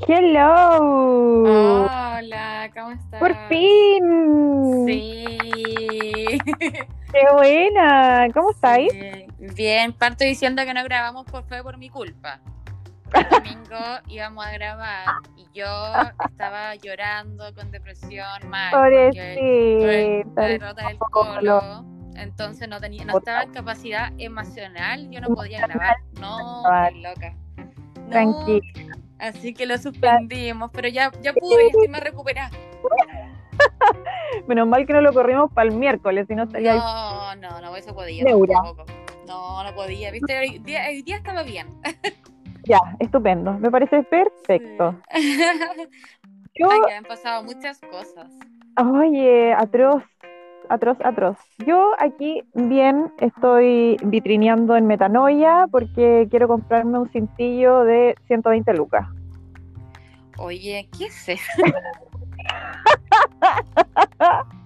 Hello. Hola, ¿cómo estás? Por fin. Sí. Qué buena. ¿Cómo estáis? Sí. Bien, parto diciendo que no grabamos por fue por mi culpa. El domingo íbamos a grabar y yo estaba llorando con depresión mal Pobrecita. la derrota del Colo. Entonces no tenía, no estaba en capacidad emocional, yo no podía grabar. No, estoy loca. No, Tranquila. Así que lo suspendimos, pero ya, ya pude, ya estoy más recuperada. Menos mal que no lo corrimos para el miércoles, si no estaría ahí. No, no, no podido. Neura. tampoco. No, no podía. Viste, hoy día, hoy día estaba bien. Ya, estupendo. Me parece perfecto. Sí. Yo, Ay, que han pasado muchas cosas. oye, atroz, atroz, atroz. Yo aquí bien estoy vitrineando en Metanoia porque quiero comprarme un cintillo de 120 lucas. Oye, ¿qué es eso?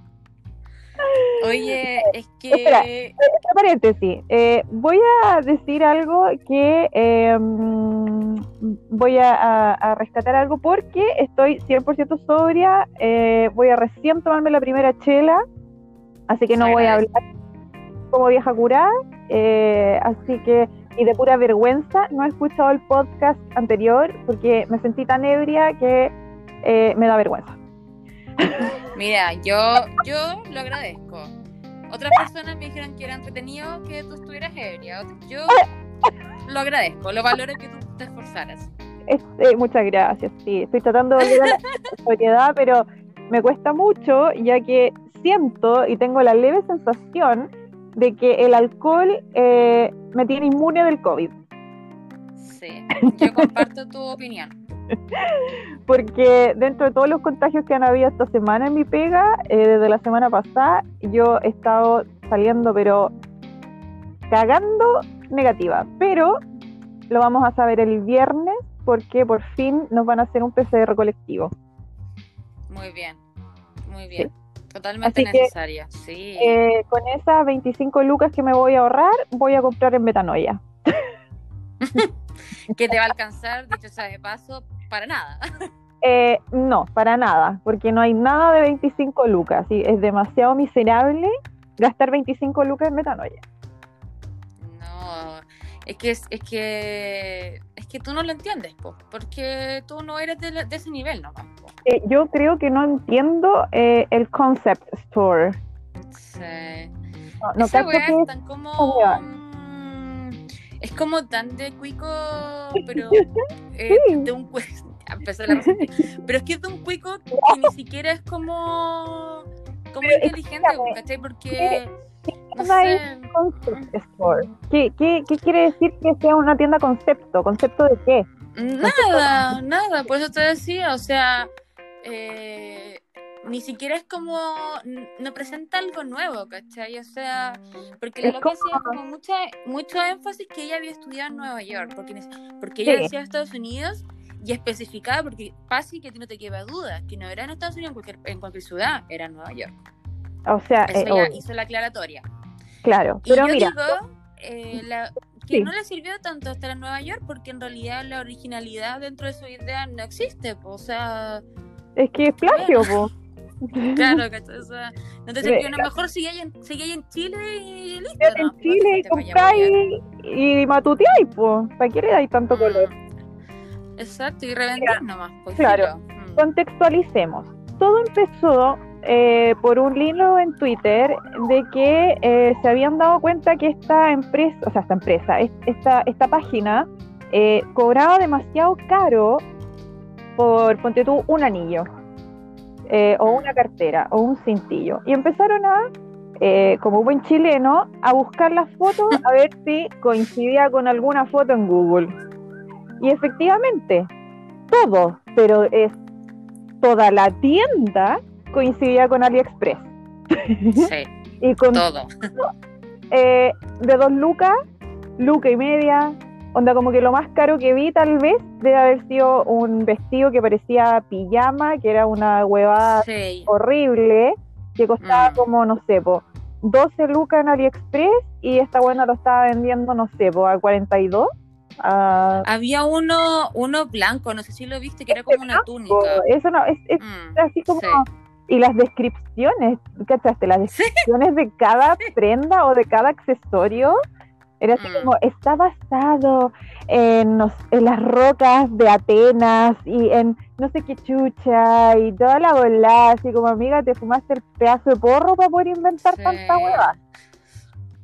Oye, es Espera. que. paréntesis, eh, voy a decir algo que eh, mm, voy a rescatar algo porque estoy 100% sobria, eh, voy a recién tomarme la primera chela, así que no voy a hablar como vieja curada, eh, así que, y de pura vergüenza, no he escuchado el podcast anterior porque me sentí tan ebria que eh, me da vergüenza. Mira, yo, yo lo agradezco. Otras personas me dijeron que era entretenido que tú estuvieras ebria. Yo lo agradezco, lo valoro que tú te esforzaras. Este, muchas gracias, sí. Estoy tratando de a la sobriedad, pero me cuesta mucho, ya que siento y tengo la leve sensación de que el alcohol eh, me tiene inmune del COVID. Sí, yo comparto tu opinión. Porque dentro de todos los contagios que han habido esta semana en mi pega, eh, desde la semana pasada, yo he estado saliendo, pero cagando negativa. Pero lo vamos a saber el viernes, porque por fin nos van a hacer un PCR colectivo. Muy bien, muy bien. Totalmente Así que, necesaria, sí. Eh, con esas 25 lucas que me voy a ahorrar, voy a comprar en Metanoia. que te va a alcanzar, dicho sea de paso, para nada. Eh, no, para nada, porque no hay nada de 25 lucas. y es demasiado miserable gastar 25 lucas en Metanoia. No, es que es, es que es que tú no lo entiendes, po, porque tú no eres de, la- de ese nivel po. Eh, yo creo que no entiendo eh, el concept store. Sí. No, no Esa es tan como. mm, Es como tan de cuico, pero eh, Sí. de un cu- ya empezó la. Pero es que es de un cuico que ni siquiera es como. como Pero inteligente, ¿cachai? Porque. No sé. concept store? ¿Qué, qué, qué quiere decir que sea una tienda concepto? ¿Concepto de qué? Nada, nada, por eso te decía, o sea, eh, ni siquiera es como, no presenta algo nuevo, ¿cachai? O sea, porque Es lo que hacía como- como mucha, mucho énfasis que ella había estudiado en Nueva York, porque, ella Sí. decía Estados Unidos y especificaba, porque pasa que a ti no te queda duda, que no era en Estados Unidos en cualquier, en cualquier ciudad, era en Nueva York. O sea, Eso eh, obvio, hizo la aclaratoria. Claro. Y Pero yo mira, digo eh, la- que Sí. no le sirvió tanto estar en Nueva York porque en realidad la originalidad dentro de su idea no existe. po, O sea, es que es plagio, po. claro, ¿cachai? O sea, no te sirvió. A lo mejor sigue ahí en, ahí en Chile y listo. Quédate ¿no? en Chile y compráis y matuteáis, po. ¿Para qué le dais tanto mover. color? Mm, Exacto, y revender nomás. Pues, Claro. Mm. Contextualicemos. Todo empezó eh, por un hilo en Twitter de que eh, se habían dado cuenta que esta empresa, o sea, esta empresa, es- esta, esta página eh, cobraba demasiado caro por, ponte tú, un anillo, o una cartera, o un cintillo. Y empezaron a, eh, como buen chileno, a buscar las fotos a ver si coincidía con alguna foto en Google. Y efectivamente, todo, pero es toda la tienda coincidía con AliExpress. Sí, Y con todo. eh, de dos lucas, luca y media, onda como que lo más caro que vi tal vez debe haber sido un vestido que parecía pijama, que era una huevada Sí. horrible, que costaba Mm. como, no sé, po, 12 lucas en AliExpress y esta buena lo estaba vendiendo, no sé, po, a 42, Había uno, uno blanco, no sé si lo viste, que era como una túnica. Eso no, es, mm, así como... Y las descripciones, ¿cachaste? Las descripciones de cada prenda o de cada accesorio era así mm. como, está basado en, en, las rocas de Atenas y en no sé qué chucha y toda la bola, así como amiga, te fumaste el pedazo de porro para poder inventar tanta hueva.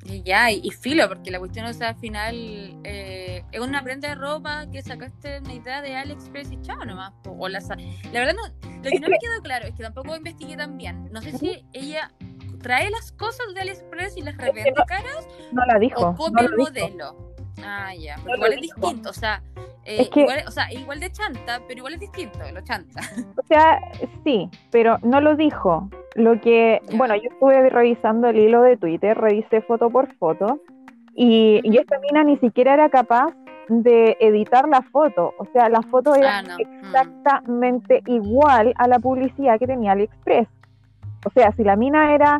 Y ya, y, filo, porque la cuestión, o sea, al final eh, es una prenda de ropa que sacaste una idea de AliExpress y chao nomás. O la, la verdad, no, lo que no me quedó claro es que tampoco investigué tan bien. No sé si ella trae las cosas de AliExpress y las revende caras. No la dijo. O copia el modelo. Ah, ya. Pero igual es distinto. O sea, eh, igual, o sea, igual de chanta, pero igual es distinto, lo chanta. O sea, sí, pero no lo dijo. Lo que, bueno, yo estuve revisando el hilo de Twitter, revisé foto por foto, y, y esta mina ni siquiera era capaz de editar la foto. O sea, la foto era ah, exactamente igual a la publicidad que tenía AliExpress. O sea, si la mina era,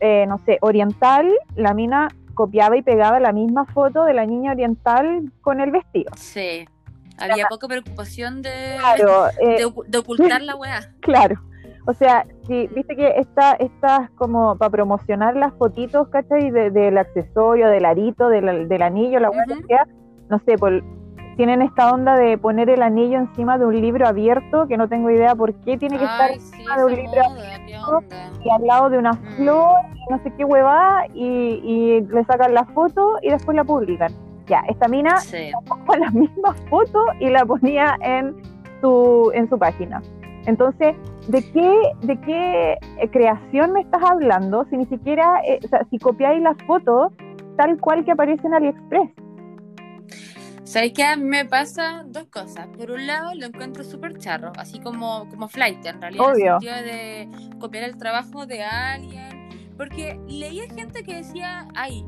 eh, no sé, oriental, la mina copiaba y pegaba la misma foto de la niña oriental con el vestido. Sí. Había poca preocupación de, eh, de, ocultar la weá. Claro. O sea, si viste que está estas como para promocionar las fotitos, ¿cachai? del accesorio, del arito, del, anillo, la weá no sé, por, tienen esta onda de poner el anillo encima de un libro abierto, que no tengo idea por qué tiene que estar encima de un libro abierto y al lado de una mm. flor, no sé qué huevada, y, le sacan la foto y después la publican. Ya, esta mina sí. la misma foto y la ponía en su, en su página. Entonces, ¿de qué, de qué eh, creación me estás hablando si ni siquiera, eh, o sea, si copiáis la foto tal cual que aparece en AliExpress? ¿Sabes qué? A mí me pasa dos cosas. Por un lado, lo encuentro súper charro, así como, como flight, en realidad, en el sentido de copiar el trabajo de alguien. Porque leía gente que decía, ay,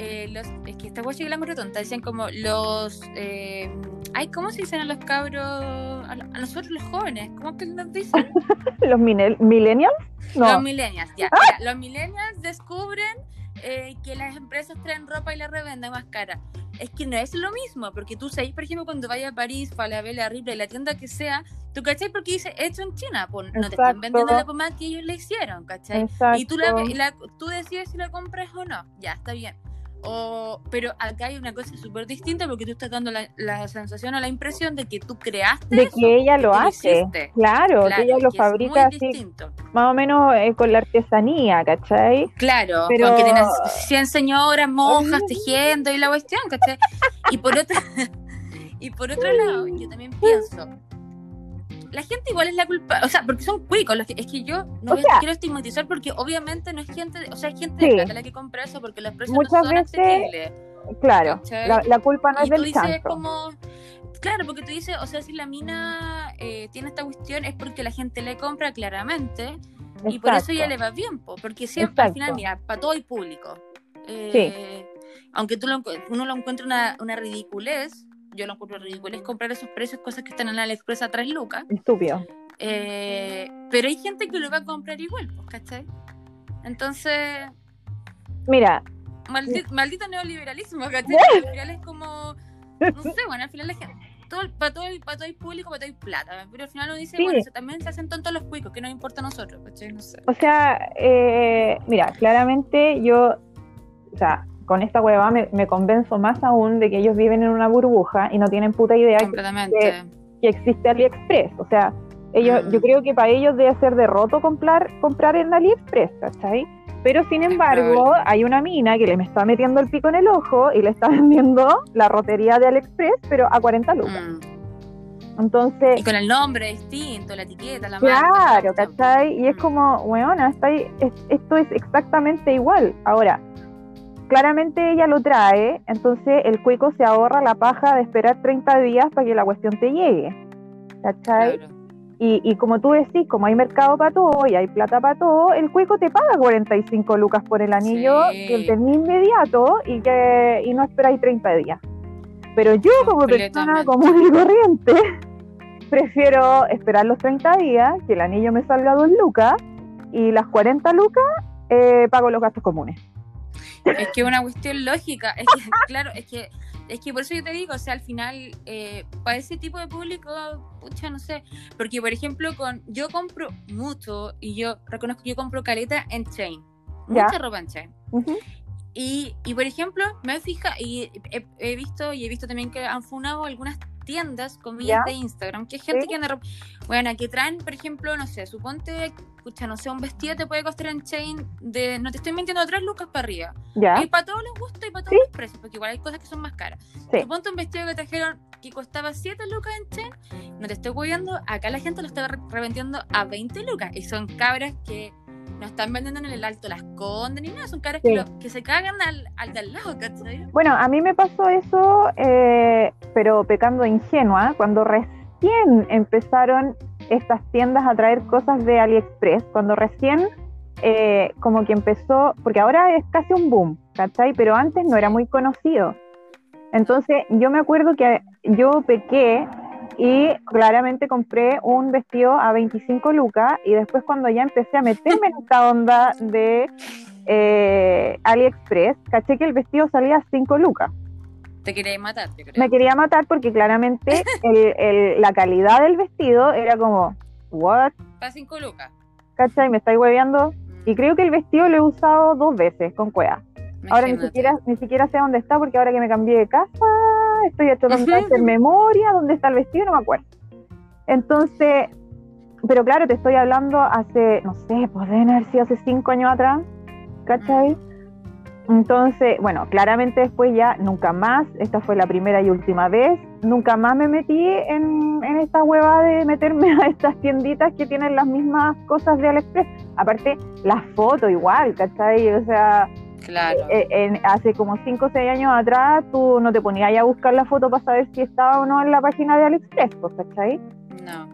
eh, los, es que esta guay que la tonta, decían como los, eh, ay, ¿cómo se dicen a los cabros, a, nosotros los jóvenes? ¿Cómo que nos dicen? ¿Los millennials? No. Los millennials, ya, ya. Los millennials descubren eh, que las empresas traen ropa y la revenden más cara. Es que no es lo mismo, porque tú sabes, por ejemplo, cuando vayas a París, Falabella, Ripley, la tienda que sea, tú cachai porque dice hecho en China, pues no te están vendiendo la pomada que ellos le hicieron, ¿cachai? Y tú, la, tú decides si la compras o no, ya, está bien. O, pero acá hay una cosa súper distinta porque tú estás dando la, sensación o la impresión de que tú creaste. De que ella lo hace. claro, que ella lo fabrica así. Más o menos eh, con la artesanía, ¿cachai? Claro, pero... porque tienes 100 señoras monjas tejiendo y la cuestión, ¿cachai? y por otro, y por otro lado, yo también pienso la gente igual es la culpa, o sea, porque son cuicos, es que yo no quiero estigmatizar porque obviamente no es gente, o sea, es gente de plata la que compra eso porque los precios Muchas no son veces, Claro, la, culpa no es del dices como Claro, porque tú dices, o sea, si la mina eh, tiene esta cuestión es porque la gente le compra claramente y por eso ya le va bien, porque siempre al final, mira, para todo el público. Eh, aunque tú lo, uno lo encuentre una, una ridiculez, yo lo encuentro ridículo, es comprar esos precios, cosas que están en la AliExpress a 3 lucas. Estúpido. Eh, pero hay gente que lo va a comprar igual, pues, ¿cachai? Entonces. Mira. Maldito, neoliberalismo, ¿cachai? al final es como. No sé, bueno, al final la gente. Todo, para, todo, para todo el público, para todo el plata. Pero al final uno dice, bueno, también se hacen tontos los cuicos, que no importa a nosotros, ¿cachai? No sé. O sea, eh, mira, claramente yo. O sea, con esta hueva me, me, convenzo más aún de que ellos viven en una burbuja y no tienen puta idea que, que, existe AliExpress. O sea, ellos, yo mm. creo que para ellos debe ser derroto comprar, comprar en AliExpress, ¿cachai? Pero sin embargo, hay una mina que le me está metiendo el pico en el ojo y le está vendiendo la rotería de AliExpress, pero a 40 lucas. Mm. Entonces, y con el nombre distinto, la etiqueta, la marca. Claro, ¿cachai? Y es mm. como, weona, está esto es exactamente igual. Ahora, claramente ella lo trae, entonces el cuico se ahorra la paja de esperar 30 días para que la cuestión te llegue. ¿Cachai? Y, como tú decís, como hay mercado para todo y hay plata para todo, el cuico te paga 45 lucas por el anillo que tenés inmediato y que y no esperáis 30 días. Pero yo como persona común y corriente prefiero esperar los 30 días, que el anillo me salga 2 lucas y las 40 lucas eh, pago los gastos comunes. Es que es una cuestión lógica, es que, claro, es que es que por eso yo te digo, o sea, al final, eh, para ese tipo de público, pucha, no sé, porque por ejemplo, con yo compro mucho y yo reconozco que yo compro caleta en chain, mucha ropa en chain. y, y, por ejemplo, me fija y he, visto y he visto también que han funado algunas tiendas, comillas de Instagram, que es gente que anda bueno, que traen, por ejemplo, no sé, suponte, escucha, no sé, un vestido te puede costar en chain de, no te estoy mintiendo, tres lucas para arriba. Y para todos los gustos y para todos los precios, porque igual hay cosas que son más caras. Suponte un vestido que trajeron que costaba 7 lucas en chain, no te estoy cuidando, acá la gente lo está revendiendo a 20 lucas y son cabras que no están vendiendo en el alto las condes ni nada, son caras que, se cagan al, al de al lado, ¿cachai? Bueno, a mí me pasó eso, eh, pero pecando ingenua, cuando recién empezaron estas tiendas a traer cosas de AliExpress, cuando recién eh, como que empezó, porque ahora es casi un boom, ¿cachai? Pero antes no era muy conocido. Entonces yo me acuerdo que yo pequé y claramente compré un vestido a 25 lucas y después cuando ya empecé a meterme en esta onda de eh, AliExpress, caché que el vestido salía a 5 lucas. Te quería matar, Me quería matar porque claramente la calidad del vestido era como, ¿what? Para 5 lucas. ¿Cachai? Me estáis hueveando. Mm. Y creo que el vestido lo he usado dos veces con cueva. Ahora ni siquiera, ni siquiera sé dónde está porque ahora que me cambié de casa estoy echando en memoria, dónde está el vestido, no me acuerdo. Entonces, pero claro, te estoy hablando hace, no sé, deben haber sido hace cinco años atrás, ¿cachai? Entonces, bueno, claramente después ya nunca más, esta fue la primera y última vez, nunca más me metí en, en esta hueva de meterme a estas tienditas que tienen las mismas cosas de AliExpress. Aparte, las fotos igual, ¿cachai? O sea, Claro. Eh, hace como 5 o 6 años atrás tú no te ponías a buscar la foto para saber si estaba o no en la página de AliExpress, pues, ¿cachai? No.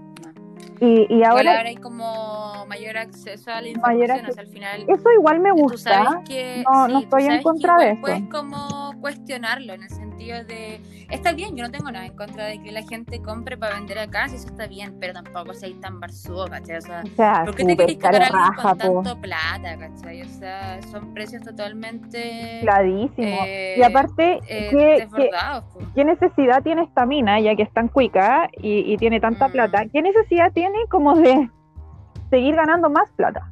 Y, y ahora, ahora hay como mayor acceso a la información, o sea, al final... Eso igual me gusta, que, no, no estoy en contra de eso. Puedes como cuestionarlo en el sentido de está bien, yo no tengo nada en contra de que la gente compre para vender acá, si eso está bien, pero tampoco seáis tan barzudo, ¿cachai? O sea, ¿por qué te querés alguien con tanto plata, ¿cachai? O sea, son precios totalmente... Cladísimos. Eh, y aparte, eh, ¿qué, necesidad tiene esta mina, ya que es tan cuica y, tiene tanta mm. plata? ¿Qué necesidad tiene como de seguir ganando más plata?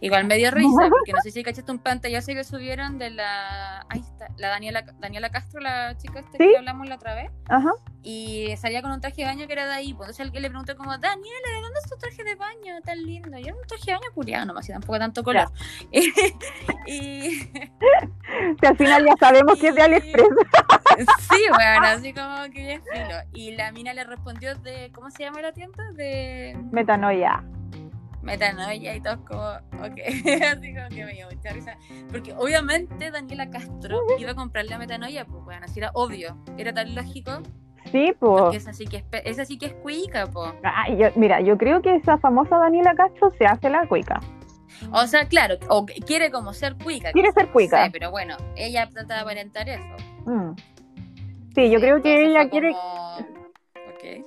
Igual me dio risa, porque no sé si cachaste un pantallazo que subieron de la. Ahí está, la Daniela, Daniela Castro, la chica esta que hablamos la otra vez. Ajá. Y salía con un traje de baño que era de ahí. Pues, entonces alguien le preguntó, como, Daniela, ¿de dónde es tu traje de baño tan lindo? Y era un traje de baño curiano, nomás, y tampoco tanto color. y. que al final ya sabemos que es de AliExpress. sí, bueno, así como que es filo. Y la mina le respondió de. ¿Cómo se llama la tienda? De. Metanoia metanoia y todo como, ok, así como que me dio mucha risa. Porque obviamente Daniela Castro iba a comprarle la metanoia, pues bueno, así era obvio, era tan lógico. Sí, pues. Esa sí que es, esa sí que es cuica, pues. Ah, mira, yo creo que esa famosa Daniela Castro se hace la cuica. O sea, claro, o quiere como ser cuica. Quiere ser cuica. pero bueno, ella trata de aparentar eso. Mm. Sí, yo creo que ella quiere. Ok.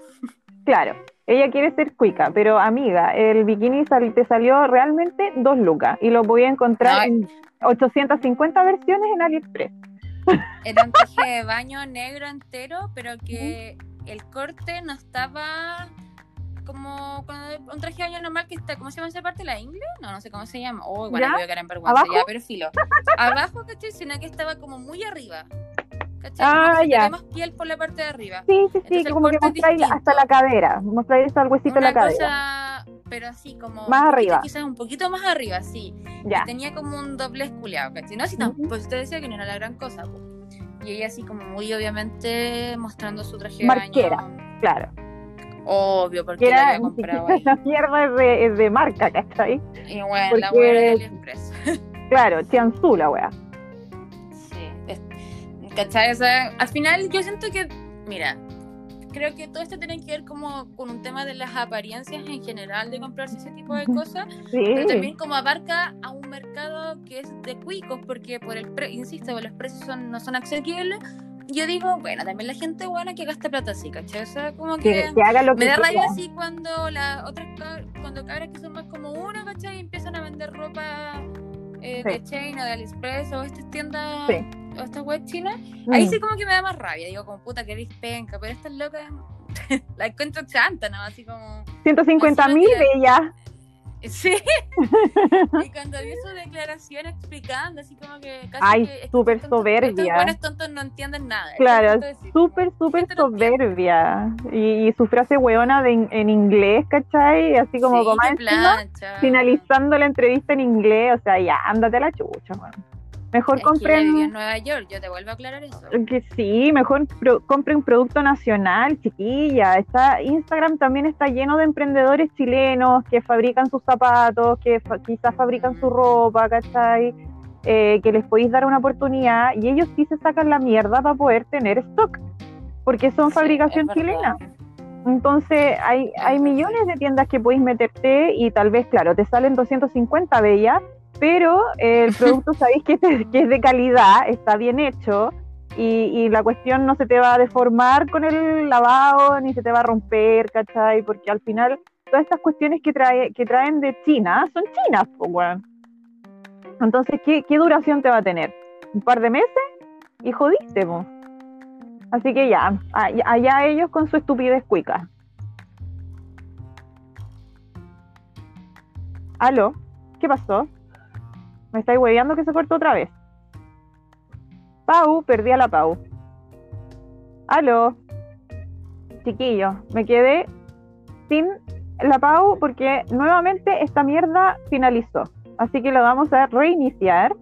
Claro, ella quiere ser cuica, pero amiga, el bikini te salió realmente dos lucas y lo voy a encontrar en 850 versiones en AliExpress. Era un traje de baño negro entero, pero que el corte no estaba como un traje de baño normal que está, ¿cómo se llama esa parte? ¿La ingle? No, no sé cómo se llama. Oh, igual voy a quedar en vergüenza, ya, pero filo. Abajo, ¿cachai? Sino que estaba como muy arriba. ¿Cachai? Ah, ya. más piel por la parte de arriba. Sí, sí, sí, como que mostráis hasta la cadera, mostráis hasta el huesito de la cadera. pero así como... Más arriba. Quizás un poquito más arriba, sí. Ya. tenía como un doble esculeado, ¿cachai? No, si no, pues usted decía que no era la gran cosa, Y ella así como muy obviamente mostrando su traje de Marquera, claro. Obvio, porque era, la había comprado ahí. Esa mierda es de, es de marca, ¿cachai? Y bueno, la wea de AliExpress. claro, Tianzu la wea. ¿Cachai? O sea, al final yo siento que, mira, creo que todo esto tiene que ver como con un tema de las apariencias en general de comprarse ese tipo de cosas, pero también como abarca a un mercado que es de cuicos, porque por el pre insisto, los precios son, no son accesibles. Yo digo, bueno, también la gente buena que gasta plata así, ¿cachai? O sea, como que, me da rabia así cuando las otras, cuando cabras que son más como una, ¿cachai? Y empiezan a vender ropa eh, de Chain o de AliExpress o estas tiendas o estas web chinas, ahí mm. sí como que me da más rabia. Digo, como puta, que penca, pero estas locas la encuentro chanta, ¿no? Así como. 150 mil de ella. Sí. y cuando vi su declaración explicando, así como que casi. Ay, súper soberbia. Estos buenos tontos no entienden nada. Claro, súper, súper soberbia. Y, su frase hueona de, en inglés, ¿cachai? Así como, como finalizando la entrevista en inglés. O sea, ya, ándate a la chucha, man. Mejor compren. en Nueva York, yo te vuelvo a aclarar eso. Que sí, mejor compren un producto nacional, chiquilla. Está, Instagram también está lleno de emprendedores chilenos que fabrican sus zapatos, que quizás fabrican su ropa, ¿cachai? Eh, que les podéis dar una oportunidad y ellos sí se sacan la mierda para poder tener stock, porque son fabricación chilena. Entonces hay, hay millones de tiendas que podéis meterte y tal vez, claro, te salen 250 bellas pero el producto sabéis que, es de calidad, está bien hecho y, la cuestión no se te va a deformar con el lavado ni se te va a romper, ¿cachai? Porque al final todas estas cuestiones que, trae, que traen de China son chinas, pues bueno. Entonces, ¿qué, duración te va a tener? ¿Un par de meses? Y jodiste, pues. Así que ya, allá ellos con su estupidez cuica. ¿Aló? ¿Qué pasó? Me estáis hueveando que se cortó otra vez. Pau, perdí a la Pau. Aló. Chiquillo, me quedé sin la Pau porque nuevamente esta mierda finalizó. Así que lo vamos a reiniciar.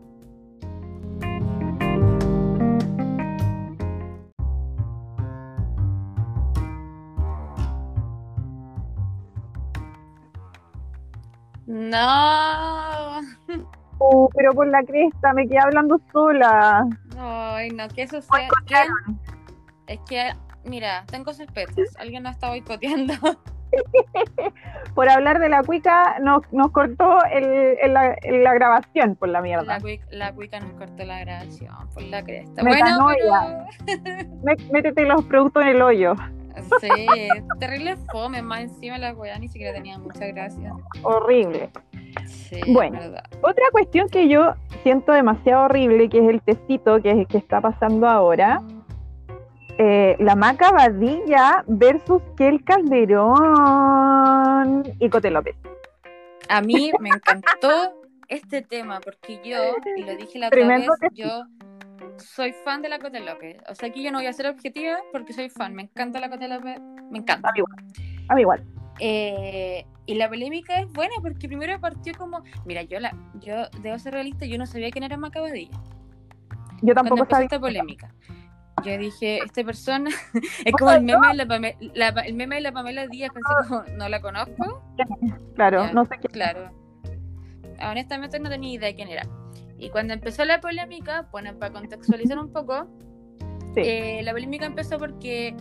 No. Uh, pero por la cresta, me quedé hablando sola. Ay, no, que eso sea. Es que, mira, tengo sospechas. Alguien nos está boicoteando. por hablar de la cuica, nos, nos cortó el, la, grabación por la mierda. La, cuica, la cuica nos cortó la grabación por la cresta. Bueno, Métete los productos en el hoyo. Sí, terrible fome, más encima la weá ni siquiera tenía mucha gracia. Horrible bueno, otra cuestión que yo siento demasiado horrible, que es el tecito que, que está pasando ahora, eh, la Maca Badilla versus Kel Calderón y Cote López. A mí me encantó este tema porque yo, y lo dije la otra vez, yo soy fan de la Cote López. O sea, aquí yo no voy a ser objetiva porque soy fan. Me encanta la Cote López, me encanta. A mí igual. A mí igual. Eh, y la polémica es buena porque primero partió como, mira, yo la, yo debo ser realista, yo no sabía quién era Macabadilla. Yo tampoco sabía esta polémica. Yo dije, esta persona es como el meme, de la Pamela, el meme de la Pamela Díaz, así como, no la conozco. Claro, no sé quién. Claro. Honestamente no tenía idea de quién era. Y cuando empezó la polémica, bueno, para contextualizar un poco, eh, la polémica empezó porque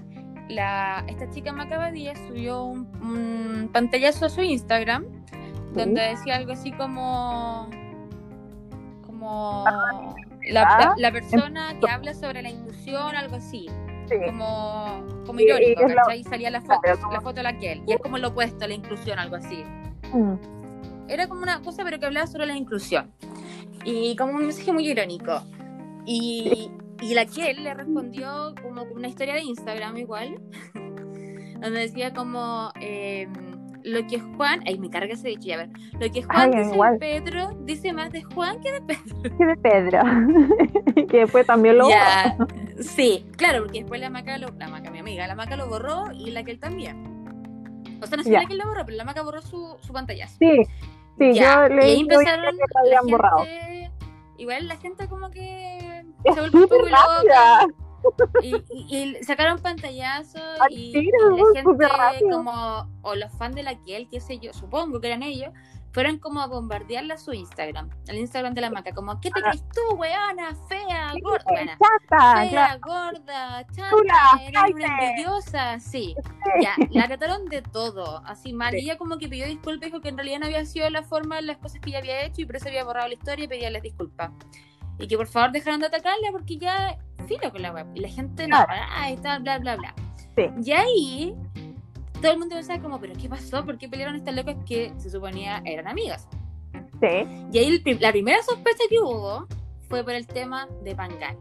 la, esta chica Macabadía subió un, pantallazo a su Instagram donde decía algo así como como la, la, persona que habla sobre la inclusión, algo así. Como, como irónico, y salía la foto, la foto de la que y es como lo opuesto a la inclusión, algo así. Mm. Era como una cosa, pero que hablaba sobre la inclusión. Y como un mensaje muy irónico. Y, y la que él le respondió como una historia de Instagram igual, donde decía como eh, lo que Juan, ay me carga ese dicho, a ver, lo que Juan dice de Pedro dice más de Juan que de Pedro. Que de Pedro. que después también lo borró. Sí, claro, porque después la maca, lo, la maca, mi amiga, la maca lo borró y la que él también. O sea, no sé la que él lo borró, pero la maca borró su, su pantalla. Sí, sí, yo le y ahí empezaron que la gente, borrado. Igual la gente como que se volvió un poco loca. Y, y, sacaron pantallazos y, la gente como, o los fans de la que él, qué sé yo, supongo que eran ellos, fueron como a bombardearla a su Instagram, al Instagram de la maca, como, ¿qué te crees tú, weona, fea, gorda? fea, gorda, chata, eres una envidiosa, sí. Ya, la trataron de todo, así mal. Y ella como que pidió disculpas, dijo que en realidad no había sido la forma de las cosas que ella había hecho y por eso había borrado la historia y pedía las disculpas. Y que por favor dejaran de atacarle porque ya filo con la web y la gente no, ah, está, bla, bla, bla. Y ahí todo el mundo pensaba como, pero ¿qué pasó? ¿Por qué pelearon estas locas que se suponía eran amigas? Sí. Y ahí la primera sospecha que hubo fue por el tema de Pangal.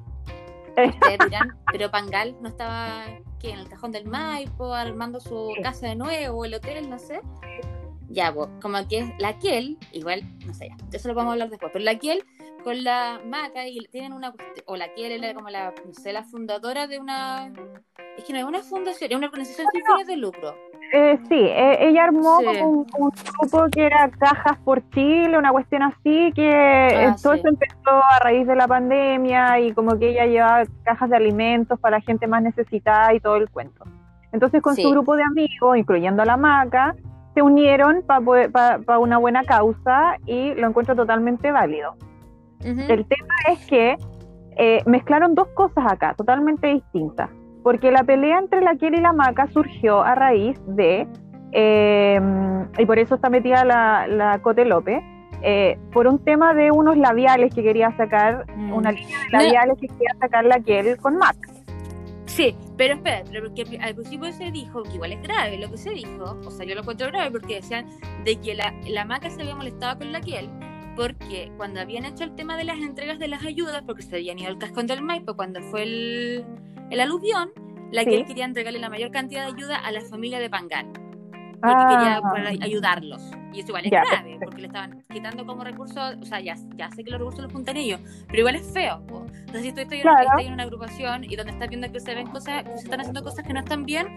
Ustedes dirán, pero Pangal no estaba ¿qué? en el cajón del Maipo, armando su casa de nuevo, el hotel, no sé. Ya, pues, como que es la Kiel, igual, no sé, ya, eso lo vamos a hablar después, pero la Kiel con la Maca y tienen una, o la Kiel era como la, no sé, la fundadora de una, es que no es una fundación, es una organización sin fines de lucro. Eh, sí, eh, ella armó como un, grupo que era Cajas por Chile, una cuestión así, que ah, todo eso empezó a raíz de la pandemia y como que ella llevaba cajas de alimentos para la gente más necesitada y todo el cuento. Entonces con su grupo de amigos, incluyendo a la Maca, se unieron para una buena causa y lo encuentro totalmente válido. El tema es que eh, mezclaron dos cosas acá, totalmente distintas porque la pelea entre la Kiel y la Maca surgió a raíz de, eh, y por eso está metida la, la Cote López, eh, por un tema de unos labiales que quería sacar, mm. una línea de labiales que quería sacar la Kiel con Mac. Sí, pero espera, porque al principio se dijo, que igual es grave lo que se dijo, o sea, yo lo encuentro grave porque decían de que la, la Maca se había molestado con la Kiel, porque cuando habían hecho el tema de las entregas de las ayudas, porque se habían ido al cascón del Maipo cuando fue el, el aluvión, la que él quería entregarle la mayor cantidad de ayuda a la familia de Pangal. Porque quería ah. ayudarlos. Y eso igual es grave, porque le estaban quitando como recursos, o sea, ya, ya sé que los recursos los juntan ellos, pero igual es feo. Entonces, si tú estás, en una agrupación y donde estás viendo que se ven cosas, que se están haciendo cosas que no están bien,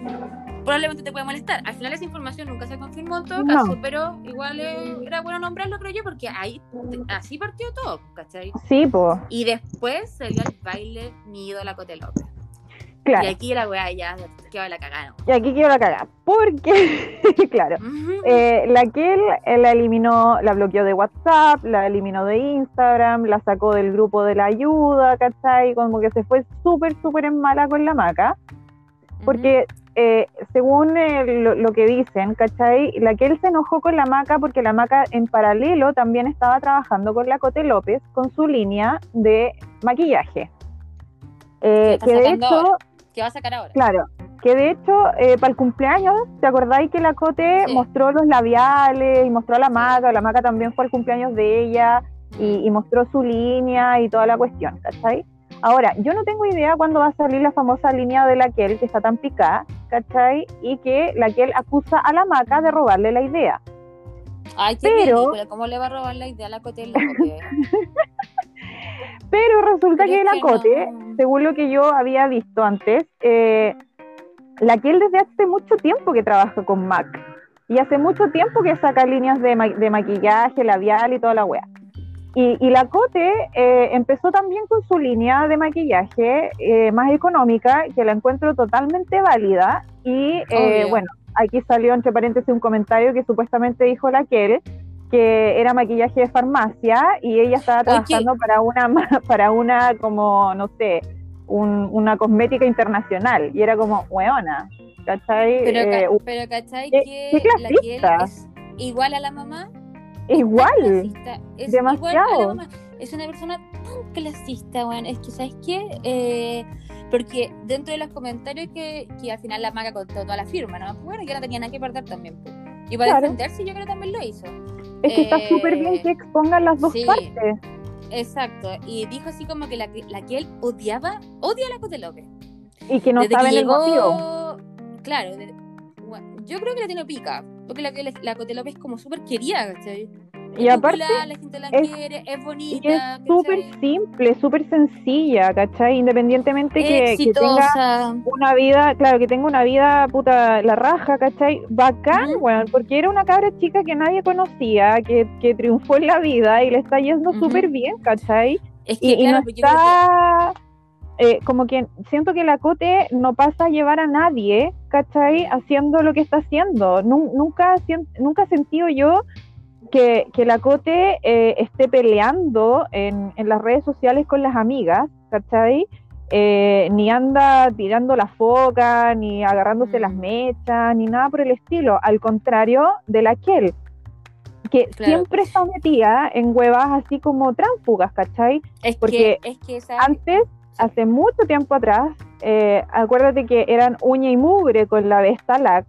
probablemente te puede molestar. Al final esa información nunca se confirmó en todo caso, pero igual era bueno nombrarlo, creo yo, porque ahí así partió todo, ¿cachai? Sí, pues. Y después dio el baile mi ídola Cote López. Y aquí la weá ya quedó la cagada. Y aquí quedó la cagada. Porque, claro, eh, la que él, la eliminó, la bloqueó de WhatsApp, la eliminó de Instagram, la sacó del grupo de la ayuda, ¿cachai? Como que se fue súper, súper en mala con la maca. Porque eh, según eh, lo, que dicen, ¿cachai? La que él se enojó con la maca porque la maca en paralelo también estaba trabajando con la Cote López con su línea de maquillaje. Eh, que de hecho, va a sacar ahora. Claro, que de hecho, eh, para el cumpleaños, ¿te acordáis que la Cote mostró los labiales y mostró a la maca? La maca también fue el cumpleaños de ella y, mostró su línea y toda la cuestión, ¿cachai? Ahora, yo no tengo idea cuándo va a salir la famosa línea de la Kel, que está tan picada, ¿cachai? Y que la Kel acusa a la maca de robarle la idea. Ay, qué Pero... ¿cómo le va a robar la idea a la Cote? Pero resulta que la Cote, según lo que yo había visto antes, eh, la que él desde hace mucho tiempo que trabaja con MAC. Y hace mucho tiempo que saca líneas de, maquillaje, labial y toda la wea. Y, la Cote eh, empezó también con su línea de maquillaje eh, más económica, que la encuentro totalmente válida. Y bueno, aquí salió entre paréntesis un comentario que supuestamente dijo la Kel que era maquillaje de farmacia y ella estaba trabajando para una para una como no sé una cosmética internacional. Y era como weona ¿cachai? pero, eh, ¿cachai que la que es igual a la mamá. Igual es demasiado. es una persona tan clasista bueno es que sabes qué eh, porque dentro de los comentarios que, que al final la maga contó toda la firma no bueno que no tenía nada que perder también y para defenderse yo creo que también lo hizo es que está súper bien eh, que expongan las dos partes. Exacto. Y dijo así como que la, la que él odiaba, odia a la Cote López. Y que no saben el motivo. Claro, yo creo que la tiene pica. Porque la, la Cote López es como súper querida, ¿cachai? Y aparte la gente la es, quiere, es bonita. es súper simple, súper sencilla, ¿cachai? Independientemente que, tenga una vida, claro, que tenga una vida puta la raja, ¿cachai? Bacán, bueno, porque era una cabra chica que nadie conocía, que, que triunfó en la vida y le está yendo súper bien, ¿cachai? Es que, y, no pues está... Eh, como que siento que la Cote no pasa a llevar a nadie, ¿cachai? Haciendo lo que está haciendo. Nunca, nunca he sentido yo que, que la Cote eh, esté peleando en, en, las redes sociales con las amigas, ¿cachai? Eh, ni anda tirando la foca, ni agarrándose las mm. mechas, ni nada por el estilo. Al contrario de la Kel, que siempre está metida en huevas así como tránfugas, ¿cachai? Es Porque es que antes, hace mucho tiempo atrás, eh, acuérdate que eran uña y mugre con la Vestalac,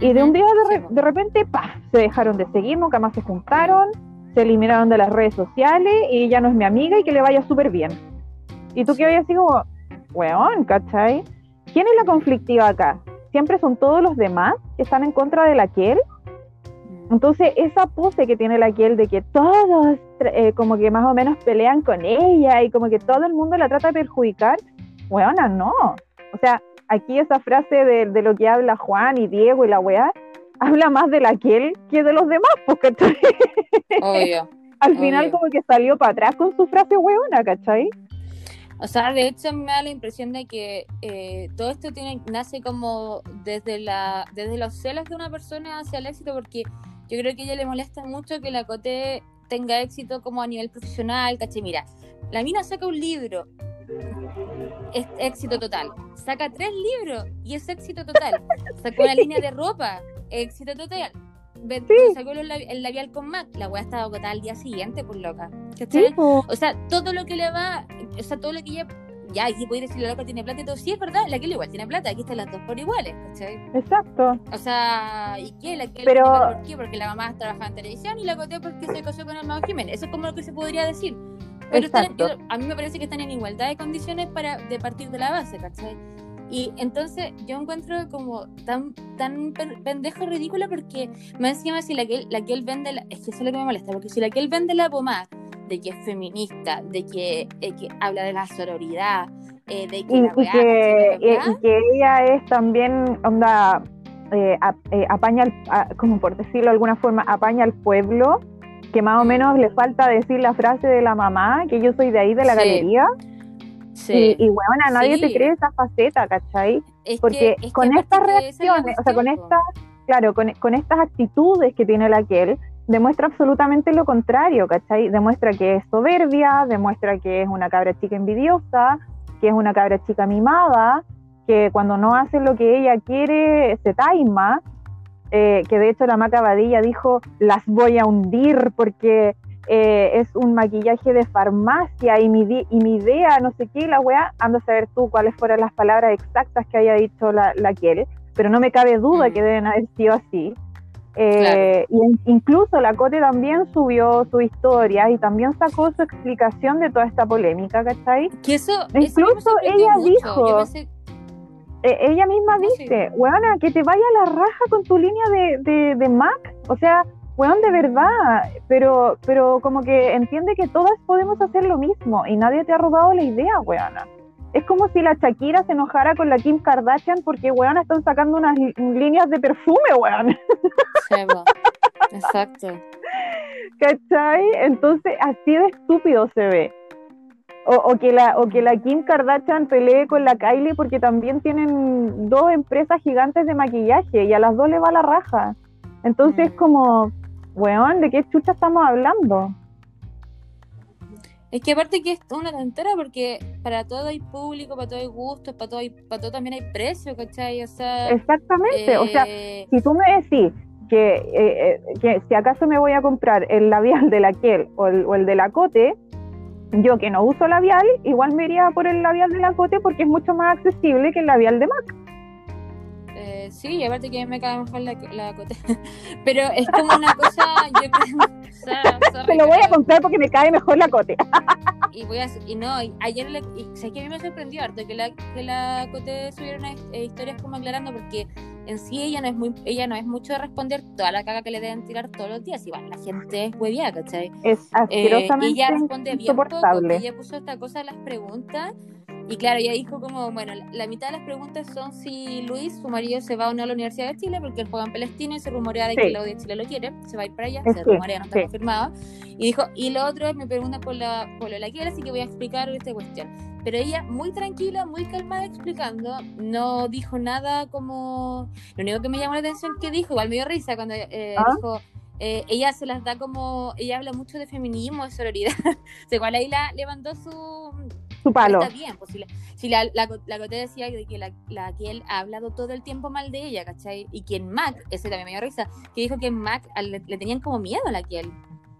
y de un día de, repente, pa, se dejaron de seguir, nunca más se juntaron, se eliminaron de las redes sociales y ya no es mi amiga y que le vaya súper bien. Y tú que así como, weón, ¿cachai? ¿Quién es la conflictiva acá? Siempre son todos los demás que están en contra de la Kiel. Mm. Entonces, esa pose que tiene la Kiel de que todos eh, como que más o menos pelean con ella y como que todo el mundo la trata de perjudicar, weona, no. O sea, aquí esa frase de, de, lo que habla Juan y Diego y la weá, habla más de la que que de los demás, porque Obvio. Al final como que salió para atrás con su frase weona, ¿cachai? O sea, de hecho me da la impresión de que eh, todo esto tiene, nace como desde la desde los celos de una persona hacia el éxito, porque yo creo que a ella le molesta mucho que la Cote tenga éxito como a nivel profesional, ¿cachai? Mira, la mina saca un libro, es éxito total. Saca tres libros y es éxito total. Sacó una línea de ropa, éxito total. Sacó el, labial con Mac, la weá estaba agotada al día siguiente, pues loca. O sea, todo lo que le va, o sea, todo lo que ella ya, aquí podéis decir la loca tiene plata y todo, sí es verdad, la que igual tiene plata, aquí están las dos por iguales, ¿cachai? Exacto. O sea, ¿y qué? La que Pero... ¿Por qué? Porque la mamá trabajaba en televisión y la coté porque se casó con el Mago Jiménez. Eso es como lo que se podría decir. Pero a mí me parece que están en igualdad de condiciones para de partir de la base, ¿cachai? Y entonces yo encuentro como tan tan pendejo y ridículo porque me encima si la que, la que él vende, es que eso es lo que me molesta, porque si la que él vende la pomada de que es feminista, de que, eh, que habla de la sororidad, eh, de que y, la y, que, y, que ella es también, onda, eh, apaña, como por decirlo de alguna forma, apaña al pueblo que más o menos le falta decir la frase de la mamá, que yo soy de ahí, de la galería. Sí. Y, bueno, a nadie te cree esa faceta, ¿cachai? Porque con estas reacciones, o sea, con estas, claro, con, con, estas actitudes que tiene la Kel, demuestra absolutamente lo contrario, ¿cachai? Demuestra que es soberbia, demuestra que es una cabra chica envidiosa, que es una cabra chica mimada, que cuando no hace lo que ella quiere se taima, eh, que de hecho la Maca Badilla dijo, las voy a hundir porque eh, es un maquillaje de farmacia y mi, y mi idea, no sé qué, la weá, anda a saber tú cuáles fueron las palabras exactas que haya dicho la, la pero no me cabe duda que mm. deben haber sido así. Eh, y incluso la Cote también subió su historia y también sacó su explicación de toda esta polémica, ¿cachai? Que eso, incluso ella dijo, eh, ella misma dice, weona, que te vaya a la raja con tu línea de, de, Mac. O sea, weón, de verdad. Pero, pero como que entiende que todas podemos hacer lo mismo y nadie te ha robado la idea, weona. Es como si la Shakira se enojara con la Kim Kardashian porque, weona, están sacando unas líneas de perfume, weón. Exacto. ¿Cachai? Entonces, así de estúpido se ve. O, que la, o que la Kim Kardashian pelee con la Kylie porque también tienen dos empresas gigantes de maquillaje y a las dos le va la raja. Entonces es mm. como, weón, ¿de qué chucha estamos hablando? Es que aparte que es una tontera porque para todo hay público, para todo hay gusto, para todo, para todo también hay precio, ¿cachai? O sea, Exactamente, o sea, eh, si tú me decís que, eh, eh, que si acaso me voy a comprar el labial de la Kiel o el, o el de la Cote, yo que no uso labial, igual me iría por el labial de la Cote porque es mucho más accesible que el labial de MAC. Eh, sí, y aparte que me cae mejor la, la Cote. Pero es como una cosa. Yo Te lo voy a comprar porque me cae mejor la Cote. y voy a. Y no, ayer. Le, y, sé que a mí me sorprendió harto que la, que la Cote subiera unas eh, historias como aclarando porque en sí ella no es muy ella no es mucho de responder toda la caga que le deben tirar todos los días. Igual la gente es huevía, ¿cachai? Es eh, asquerosamente ella responde bien poco, ella puso esta cosa de las preguntas y claro, ella dijo como, bueno, la, mitad de las preguntas son si Luis, su marido, se va o no a la Universidad de Chile, porque él juega en Palestina y se rumorea de que la de Chile lo quiere, se va a ir para allá, se rumorea, no está confirmado. Y dijo, y lo otro es, me pregunta por, la, por la quiere, así que voy a explicar esta cuestión. Pero ella, muy tranquila, muy calmada explicando, no dijo nada como... Lo único que me llamó la atención que dijo, igual me dio risa cuando eh, ¿Ah? dijo... Eh, ella se las da como, ella habla mucho de feminismo, de sororidad. o igual ahí la levantó su, su palo. Está bien, pues si la, la, la, Cote decía que la, la que él ha hablado todo el tiempo mal de ella, ¿cachai? Y que en Mac, ese también me dio risa, que dijo que en Mac le, tenían como miedo a la Kiel.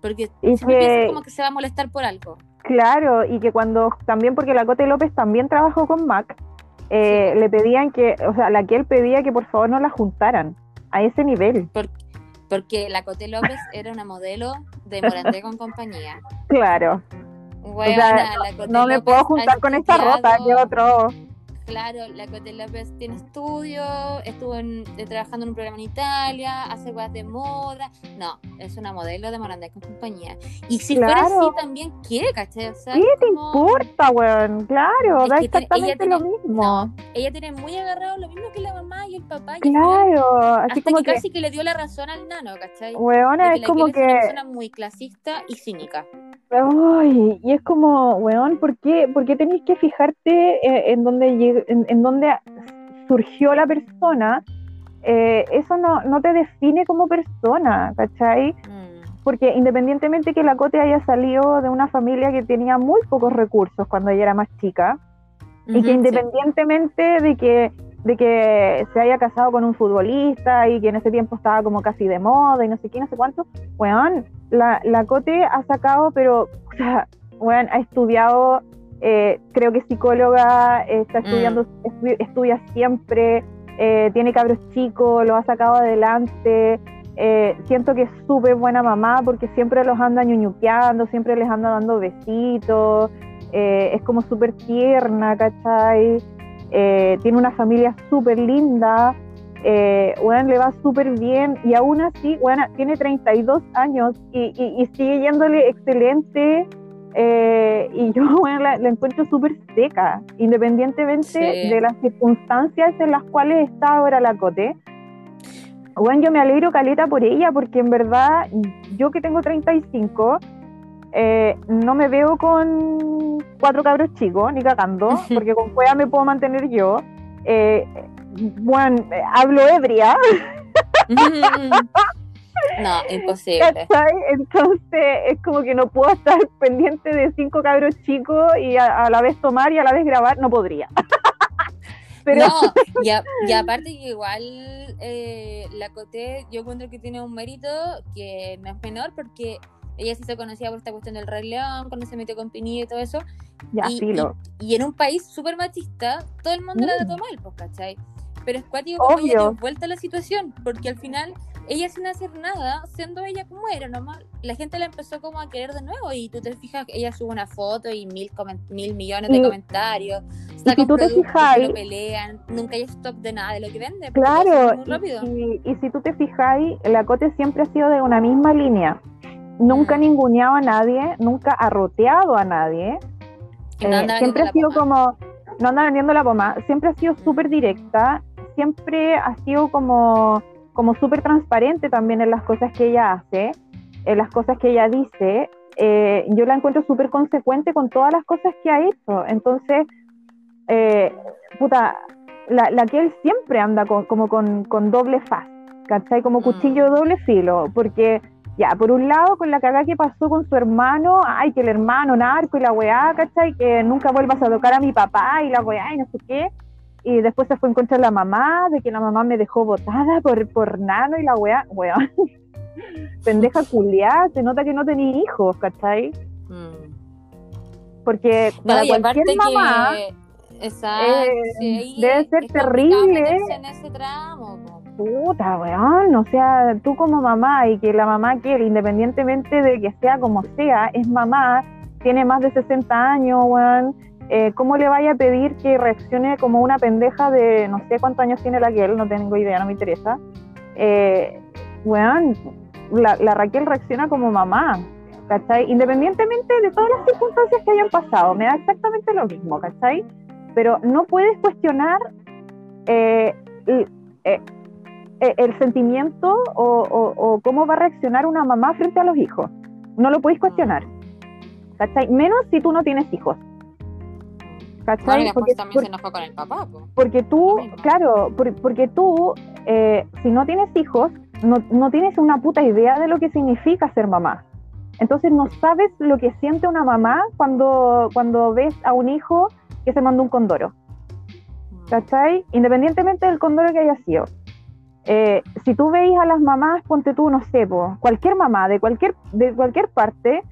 Porque y que, como que se va a molestar por algo. Claro, y que cuando también, porque la Cote López también trabajó con Mac, eh, le pedían que, o sea, la Kiel pedía que por favor no la juntaran a ese nivel. Porque la Cote López era una modelo de Morandé con compañía. Claro. No me puedo juntar con esta rota de otro Claro, la Cote López tiene estudio, estuvo trabajando en un programa en Italia, hace cosas de moda. No, es una modelo de Morandé con compañía. Y si fuera así, también quiere, ¿cachai? O ¿Qué te importa, weón? Claro, da exactamente lo mismo. ella tiene muy agarrado lo mismo que la mamá y el papá. claro, así como que, casi que le dio la razón al nano, ¿cachai? Weona, es como que. Es una persona muy clasista y cínica. Ay, y es como, weón, ¿por qué, por qué tenéis que fijarte en, dónde, en, dónde surgió la persona? Eh, eso no, no, te define como persona, ¿cachai? Mm. Porque independientemente que la Cote haya salido de una familia que tenía muy pocos recursos cuando ella era más chica, y que independientemente de que de que se haya casado con un futbolista y que en ese tiempo estaba como casi de moda y no sé qué, no sé cuánto, weón, la, la Cote ha sacado, pero, o sea, weón, ha estudiado, eh, creo que psicóloga, está estudiando, mm. estudia siempre, eh, tiene cabros chicos, lo ha sacado adelante, eh, siento que es súper buena mamá porque siempre los anda ñuñuqueando, siempre les anda dando besitos, es como súper tierna, ¿cachai? Eh, tiene una familia súper linda, eh, le va súper bien y aún así, bueno, tiene 32 años y, sigue yéndole excelente. Eh, y yo bueno, la, encuentro súper seca, independientemente de las circunstancias en las cuales está ahora la Cote. Bueno, yo me alegro caleta por ella porque en verdad yo que tengo 35 eh, no me veo con cuatro cabros chicos, ni cagando, porque con cueva me puedo mantener yo. Eh, bueno, hablo ebria. No, imposible. Entonces es como que no puedo estar pendiente de cinco cabros chicos y a, la vez tomar y a la vez grabar, no podría. Pero... No, y, aparte que igual eh, la Coté yo encuentro que tiene un mérito que no es menor porque ella sí se conocía por esta cuestión del Rey León, cuando se metió con Pinilla y todo eso. Ya, y, filo. Y, en un país súper machista, todo el mundo la trató mal, pues, ¿cachai? Pero es cuático como ella dio vuelta a la situación, porque al final ella sin hacer nada, siendo ella como era, nomás, la gente la empezó como a querer de nuevo y tú te fijas, ella sube una foto y mil, mil millones de comentarios, y si tú te fijas, pelean, nunca hay stop de nada de lo que vende. Claro, y, y, si tú te fijas, la Cote siempre ha sido de una misma línea. Nunca ninguneado a nadie, nunca arroteado a nadie. Eh, siempre ha sido como, no anda vendiendo la pomada, siempre ha sido súper directa, siempre ha sido como, como súper transparente también en las cosas que ella hace, en las cosas que ella dice. Eh, yo la encuentro súper consecuente con todas las cosas que ha hecho. Entonces, eh, puta, la, que él siempre anda como con, con doble faz, ¿cachai? Como cuchillo de doble filo, porque ya, por un lado, con la cagada que pasó con su hermano, ay, que el hermano narco y la weá, ¿cachai? Que nunca vuelvas a tocar a mi papá y la weá y no sé qué. Y después se fue a encontrar la mamá, de que la mamá me dejó botada por, por nano y la weá, weá. Pendeja culiada, se nota que no tenía hijos, ¿cachai? Mm. Porque para cualquier mamá... Exacto, eh, debe ser terrible. En ese tramo, puta, weón, o sea, tú como mamá y que la mamá quiere, independientemente de que sea como sea, es mamá, tiene más de 60 años, weón, eh, ¿cómo le vaya a pedir que reaccione como una pendeja de no sé cuántos años tiene la Raquel? No tengo idea, no me interesa. Eh, weón, la, la Raquel reacciona como mamá, ¿cachai? Independientemente de todas las circunstancias que hayan pasado, me da exactamente lo mismo, ¿cachai? Pero no puedes cuestionar eh, eh eh, el sentimiento o, cómo va a reaccionar una mamá frente a los hijos. No lo puedes cuestionar. ¿Cachai? Menos si tú no tienes hijos. ¿Cachai? porque, también se enojó con el papá. Porque tú, claro, porque tú, eh, si no tienes hijos, no, no tienes una puta idea de lo que significa ser mamá. Entonces no sabes lo que siente una mamá cuando, cuando ves a un hijo que se manda un condoro. Mm. ¿Cachai? Independientemente del condoro que haya sido. Eh, si tú veis a las mamás, ponte tú, no sé, cualquier mamá de cualquier, de cualquier parte,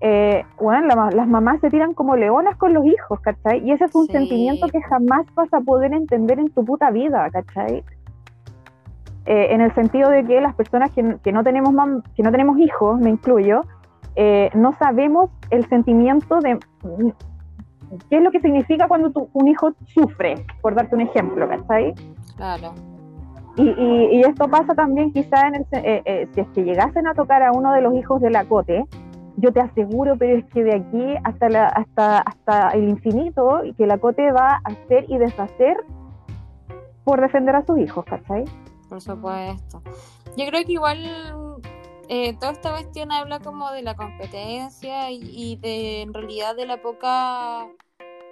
eh, bueno, las mamás se tiran como leonas con los hijos, ¿cachai? Y ese es un sentimiento que jamás vas a poder entender en tu puta vida, ¿cachai? eh, en el sentido de que las personas que, que no, tenemos que no tenemos hijos, me incluyo, eh, no sabemos el sentimiento de qué es lo que significa cuando un hijo sufre, por darte un ejemplo, ¿cachai? Claro. Y, y, esto pasa también quizá en el, eh, eh, si es que llegasen a tocar a uno de los hijos de la Cote, yo te aseguro, pero es que de aquí hasta, la, hasta, hasta el infinito, y que la Cote va a hacer y deshacer por defender a sus hijos, ¿cachai? Por supuesto. Yo creo que igual eh, toda esta cuestión habla como de la competencia y, de en realidad de la poca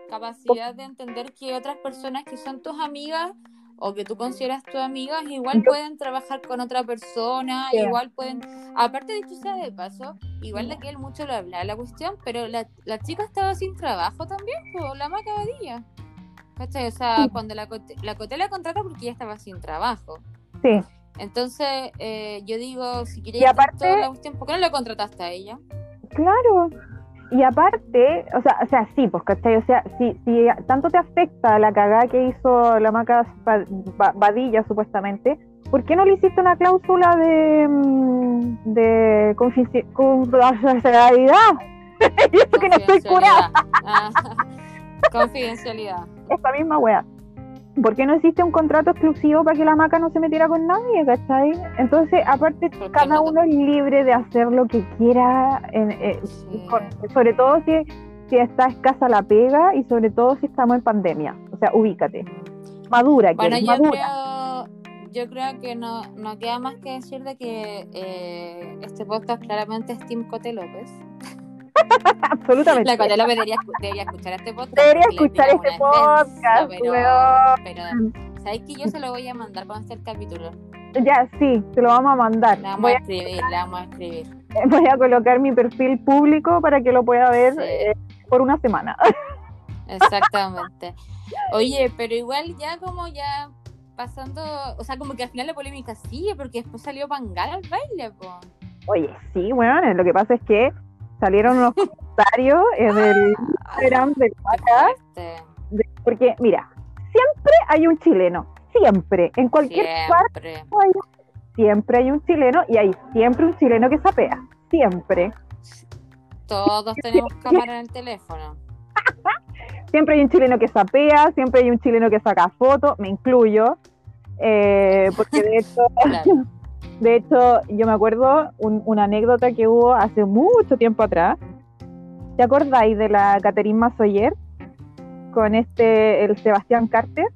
capacidad de entender que otras personas que son tus amigas o que tú consideras tus amigas igual pueden trabajar con otra persona, igual pueden, aparte de hecho sea de paso, igual de que él mucho lo habla la cuestión, pero la, la chica estaba sin trabajo también, por la macabadilla. ¿Cachai? O sea, cuando la, la Coté la contrata porque ella estaba sin trabajo. Sí. Entonces, eh, yo digo, si querías aparte, la cuestión, ¿por qué no la contrataste a ella? Claro. Y aparte, o sea, o sea, sí, pues, ¿cachai? O sea, si, si tanto te afecta la cagada que hizo la maca Badilla, supuestamente, ¿por qué no le hiciste una cláusula de, mm, de confidencialidad? y eso que no estoy curada. Ah, confidencialidad. Esta misma wea. ¿Por qué no existe un contrato exclusivo para que la maca no se metiera con nadie, ¿cachai? Entonces, aparte, cada uno es libre de hacer lo que quiera, eh, sobre todo si, si está escasa la pega y sobre todo si estamos en pandemia. O sea, ubícate. Madura, bueno, yo madura. Creo, yo creo que no, no queda más que decir de que eh, este podcast claramente es Tim Cote López. Absolutamente. La Cote debería, debería, escuchar este podcast. Debería escuchar este podcast. pero, pero ¿sabes que yo se lo voy a mandar cuando esté el capítulo? Ya, sí, se lo vamos a mandar. La vamos a escribir, la vamos a escribir. Voy a colocar mi perfil público para que lo pueda ver eh, por una semana. Exactamente. Oye, pero igual ya como ya pasando, o sea, como que al final la polémica sigue porque después salió Pangal al baile, po. Oye, sí, bueno, lo que pasa es que salieron unos comentarios en el Instagram de porque mira, siempre hay un chileno, siempre, en cualquier parte siempre hay un chileno y hay siempre un chileno que sapea, siempre. Todos tenemos cámara en el teléfono. siempre hay un chileno que sapea, siempre hay un chileno que saca fotos, me incluyo, eh, porque de hecho De hecho, yo me acuerdo una anécdota que hubo hace mucho tiempo atrás. ¿Te acordáis de la Catherine Masoyer con este, el Sebastián Carter?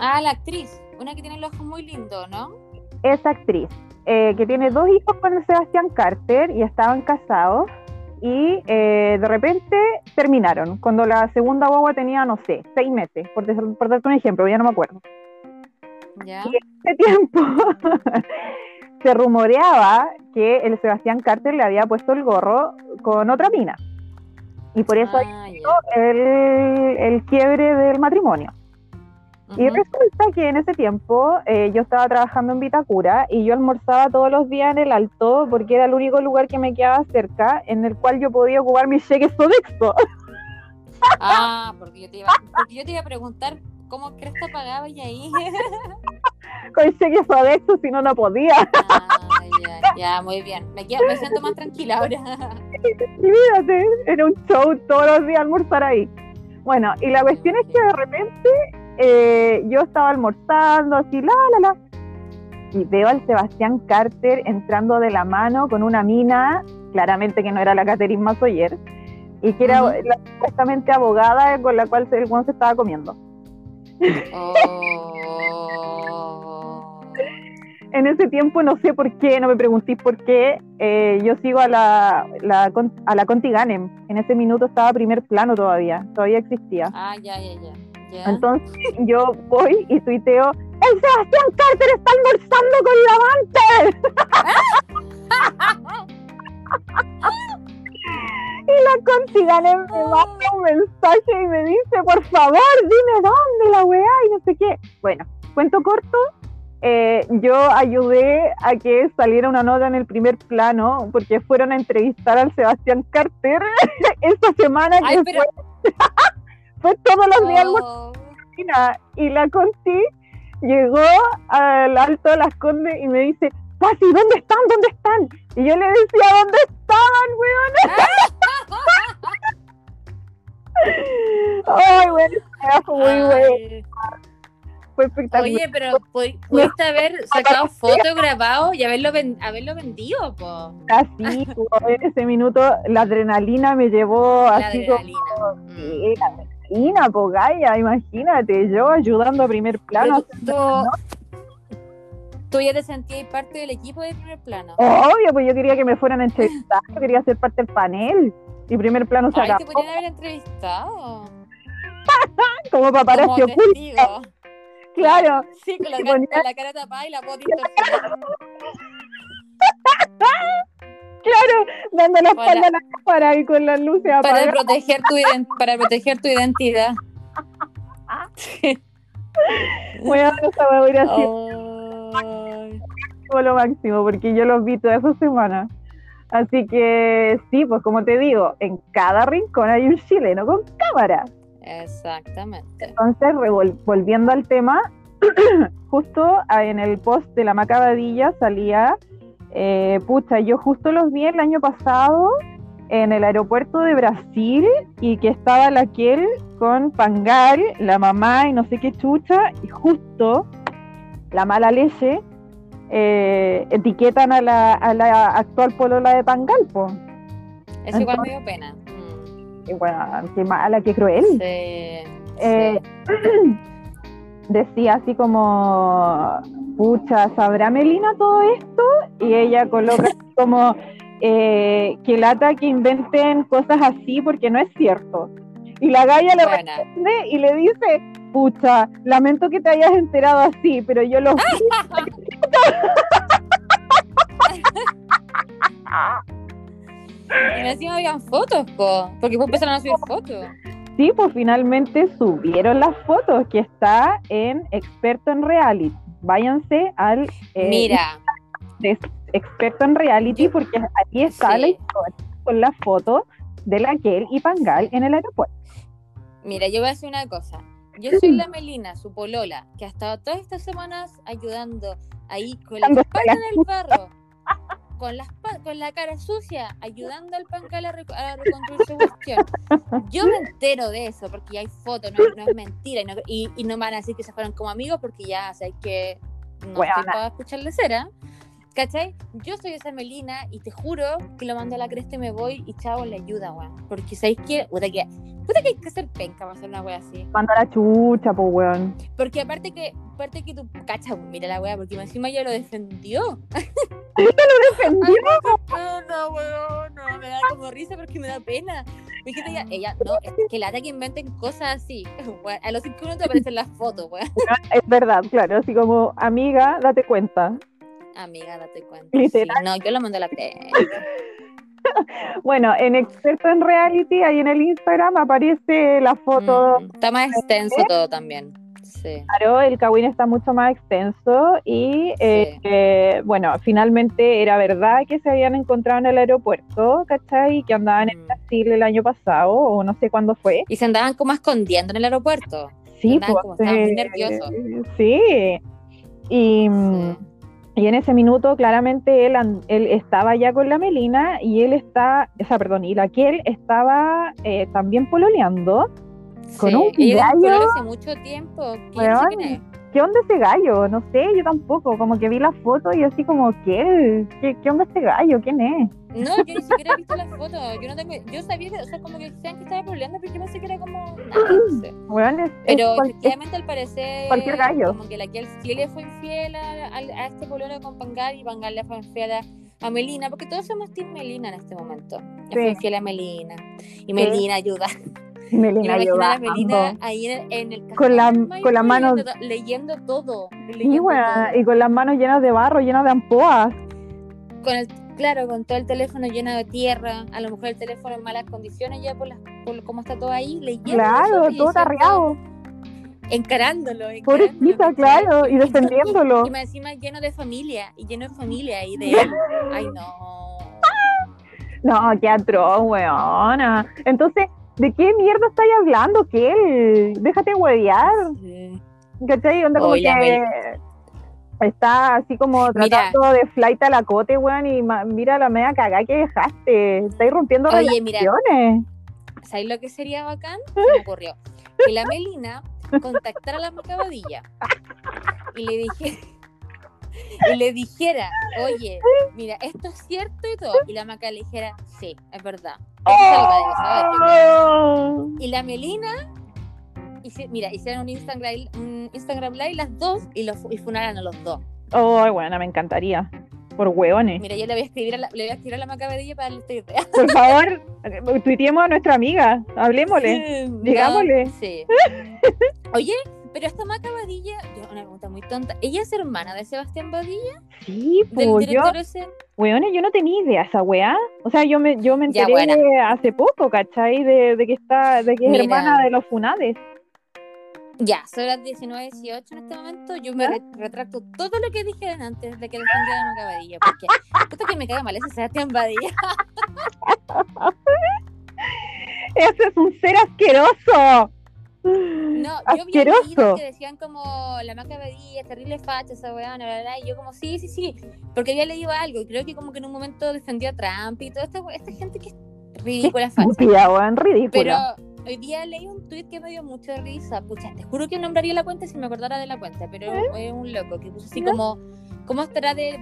Ah, la actriz, una que tiene el ojo muy lindo, ¿no? Esa actriz, eh, que tiene dos hijos con el Sebastián Carter y estaban casados y eh, de repente terminaron, cuando la segunda guagua tenía, no sé, seis meses, por, por darte un ejemplo, ya no me acuerdo. Y en ese tiempo se rumoreaba que el Sebastián Carter le había puesto el gorro con otra mina. Y por eso ah, el, el, quiebre del matrimonio. Y resulta que en ese tiempo eh, yo estaba trabajando en Vitacura y yo almorzaba todos los días en el Alto porque era el único lugar que me quedaba cerca en el cual yo podía ocupar mis cheques Sodexo. Ah, porque yo te iba, porque yo te iba a preguntar ¿Cómo crees que pagaba y ahí? Con cheque eso, si no, no podía. Ah, ya, ya, muy bien. Me, me siento más tranquila ahora. Olvídate, era un show todos los días almorzar ahí. Bueno, y la cuestión es que de repente eh, yo estaba almorzando así, la, la, la, y veo al Sebastián Carter entrando de la mano con una mina, claramente que no era la Catherine Masoyer, y que era la, supuestamente abogada con la cual el se estaba comiendo. Oh. en ese tiempo no sé por qué, no me preguntéis por qué, eh, yo sigo a la, la, a la Conti Ganem. En ese minuto estaba primer plano todavía, todavía existía. Ah, ya, ya, ya. Entonces yo voy y tuiteo, ¡El Sebastián Carter está almorzando con! Y la Contigane me manda un mensaje y me dice, por favor, dime dónde la weá y no sé qué. Bueno, cuento corto, eh, yo ayudé a que saliera una nota en el primer plano porque fueron a entrevistar al Sebastián Carter esta semana que fue, todos los días oh. y la Conti llegó al Alto de las Condes y me dice, Pasi, ¿dónde están? ¿Dónde están? Y yo le decía, ¿dónde estaban, weón? Ay, bueno, fue muy bueno. Fue espectacular. Oye, pero pudiste haber sacado fotos, grabado y haberlo, haberlo vendido, po. Así, en ese minuto la adrenalina me llevó la así adrenalina. como... Mm. Sí, la adrenalina, po, Gaia, imagínate, yo ayudando a primer plano. Pero tú, tú ya te sentías parte del equipo de primer plano. Obvio, pues yo quería que me fueran a entrevistar, yo quería ser parte del panel. Y primer plano se Ay, acabó. te podrían haber entrevistado. Como Como paparazzi oculto. Claro. Sí, con la, cara, ponía- con la cara tapada y la voz. Claro, dando la espalda a la cámara y con las luces para apagadas. proteger tu para proteger tu identidad. Bueno, esa me hubiera sido Oh. Ay. lo máximo, porque yo los vi toda esa semana. Así que sí, pues como te digo, en cada rincón hay un chileno con cámara. Exactamente. Entonces, volviendo al tema, justo en el post de la Macabadilla salía, eh, pucha, yo justo los vi el año pasado en el aeropuerto de Brasil y que estaba la Kiel con Pangal, la mamá y no sé qué chucha, y justo la mala leche eh, etiquetan a la, a la actual polola de Pangal, po. Eso igual me dio pena. Mm. Y bueno, qué mala, qué cruel. Sí. Eh, decía así como, pucha, ¿sabrá Melina todo esto? Y ella coloca como, eh, que lata que inventen cosas así porque no es cierto. Y la galla le responde y le dice, pucha, lamento que te hayas enterado así, pero yo lo vi. Y encima habían fotos, po, porque después empezaron a subir fotos. Sí, pues finalmente subieron las fotos que está en Experto en Reality. Váyanse al eh, Mira, experto en reality porque ahí está Sí. la historia con la foto de la Kel y Pangal en el aeropuerto. mira, yo voy a decir una cosa. Yo soy la Melina, su polola, que ha estado todas estas semanas ayudando ahí con la espalda en el barro, con la, espa- con la cara sucia, ayudando al pancal a, reco- a reconstruir su cuestión. Yo me entero de eso porque ya hay fotos, no, no es mentira. Y no, y, y no me van a decir que se fueron como amigos porque ya, o sea, que. No estoy para escucharle cera. ¿Cachai? Yo soy esa Melina y te juro que lo mando a la cresta y me voy y chavo le ayuda, weón. Porque sabéis que. Puta que. Puta que hay que ser penca para hacer una wea así. Manda la chucha, pues weón. Porque aparte que, aparte que tú, cacha, mira la wea, porque encima ella lo defendió. Defendió. No, no, weón, no, me da como risa porque me da pena. Mi gente ella, ella, no, es que lata que inventen cosas así. Weón, a los cinco minutos aparecen las fotos, weón. Es verdad, claro, así como amiga, date cuenta. Amiga, date cuenta. Literal. Sí, no, yo la mando a la. Bueno, en experto en reality, ahí en el Instagram aparece la foto. Mm, está más extenso todo también. Sí. Claro, el Kawin está mucho más extenso y eh, Sí. eh, bueno, finalmente era verdad que se habían encontrado en el aeropuerto, ¿cachai? Y que andaban en Mm. Brasil el año pasado o no sé cuándo fue. Y se andaban como escondiendo en el aeropuerto. Sí, pues, como- estaban muy eh, nerviosos. Sí. Y, mm, Sí. Y en ese minuto, claramente, él, él estaba ya con la Melina y él está, o sea, perdón, y la que él estaba eh, también pololeando. Con Sí. un color hace mucho tiempo. quién. ¿Qué onda ese gallo? No sé, yo tampoco. Como que vi la foto y así como, ¿qué? ¿Qué, qué onda este gallo? ¿Quién es? No, yo ni siquiera he visto las fotos. Yo no tengo. Yo sabía que, o sea, como que decían que estaba problemando, pero yo pensé que era como. No sé. Weón, es- es Pero cual- efectivamente, al parecer. cualquier gallo. Como que la que le fue infiel a, a- a este pololo con Pangal y Pangal le fue infiel a, a Melina, porque todos somos Team Melina en este momento. Le Sí. fue infiel a Melina. Y Melina ayuda. Melina Y a. Melina ahí en, en el Con la- con la Maipo, mano- leyendo, todo. Weón, todo. y con las manos llenas de barro, llenas de ampoas. con el claro con todo el teléfono lleno de tierra a lo mejor el teléfono en malas condiciones ya por, las, por cómo está todo ahí leyendo Claro, y todo tarreado. encarándolo, encarándolo, Pobrecita, claro, y Y- defendiéndolo. y más encima lleno de familia y lleno de familia y de ay no No, qué atroz, weona. Entonces, ¿de qué mierda estáis hablando, qué? Déjate huevear. Sí. ¿Cachai? Onda como que está así como tratando de flight a la cote, weón, y mira la media cagada que dejaste. Estáis rompiendo Oye, relaciones. Mira, ¿sabes lo que sería bacán? Se me ocurrió. Que la Melina contactara a la macabadilla y le dije y le dijera, oye, mira, esto es cierto y todo. Y la maca le dijera, sí, es verdad. Oh. Y la Melina, mira, hicieron un Instagram, un Instagram Live las dos y, los, y funaran a los dos. Oh, bueno, me encantaría. Por hueones. Mira, yo le voy a escribir a la, le voy a escribir a la macabedilla para darle esta idea. Por favor, tuiteemos a nuestra amiga. Hablemosle. Digámosle. sí. Oye, pero esta Maca Badilla, yo, una pregunta muy tonta, ¿ella es hermana de Sebastián Badilla? Sí, pues yo, ese? yo no tenía idea esa weá. O sea, yo me, yo me enteré hace poco, ¿cachai? De, de, que está, de que es hermana de los Funades. Ya, son las 19, 18 en este momento. Yo me retracto todo lo que dije antes de que defendiera a Maca Badilla. Porque, esto que me caga mal ese Sebastián Badilla. ese es un ser asqueroso. No, yo vi que decían como la maca es terrible facha, esa weá, y yo como sí, sí, sí, porque había leído algo y creo que como que en un momento defendió a Trump y toda esta, esta gente que es ridícula, facha. weón, ridícula. Pero hoy día leí un tweet que me dio mucha risa, pucha, te juro que nombraría la cuenta si me acordara de la cuenta, pero ¿Eh? es un loco que puso así como ¿Cómo estará de,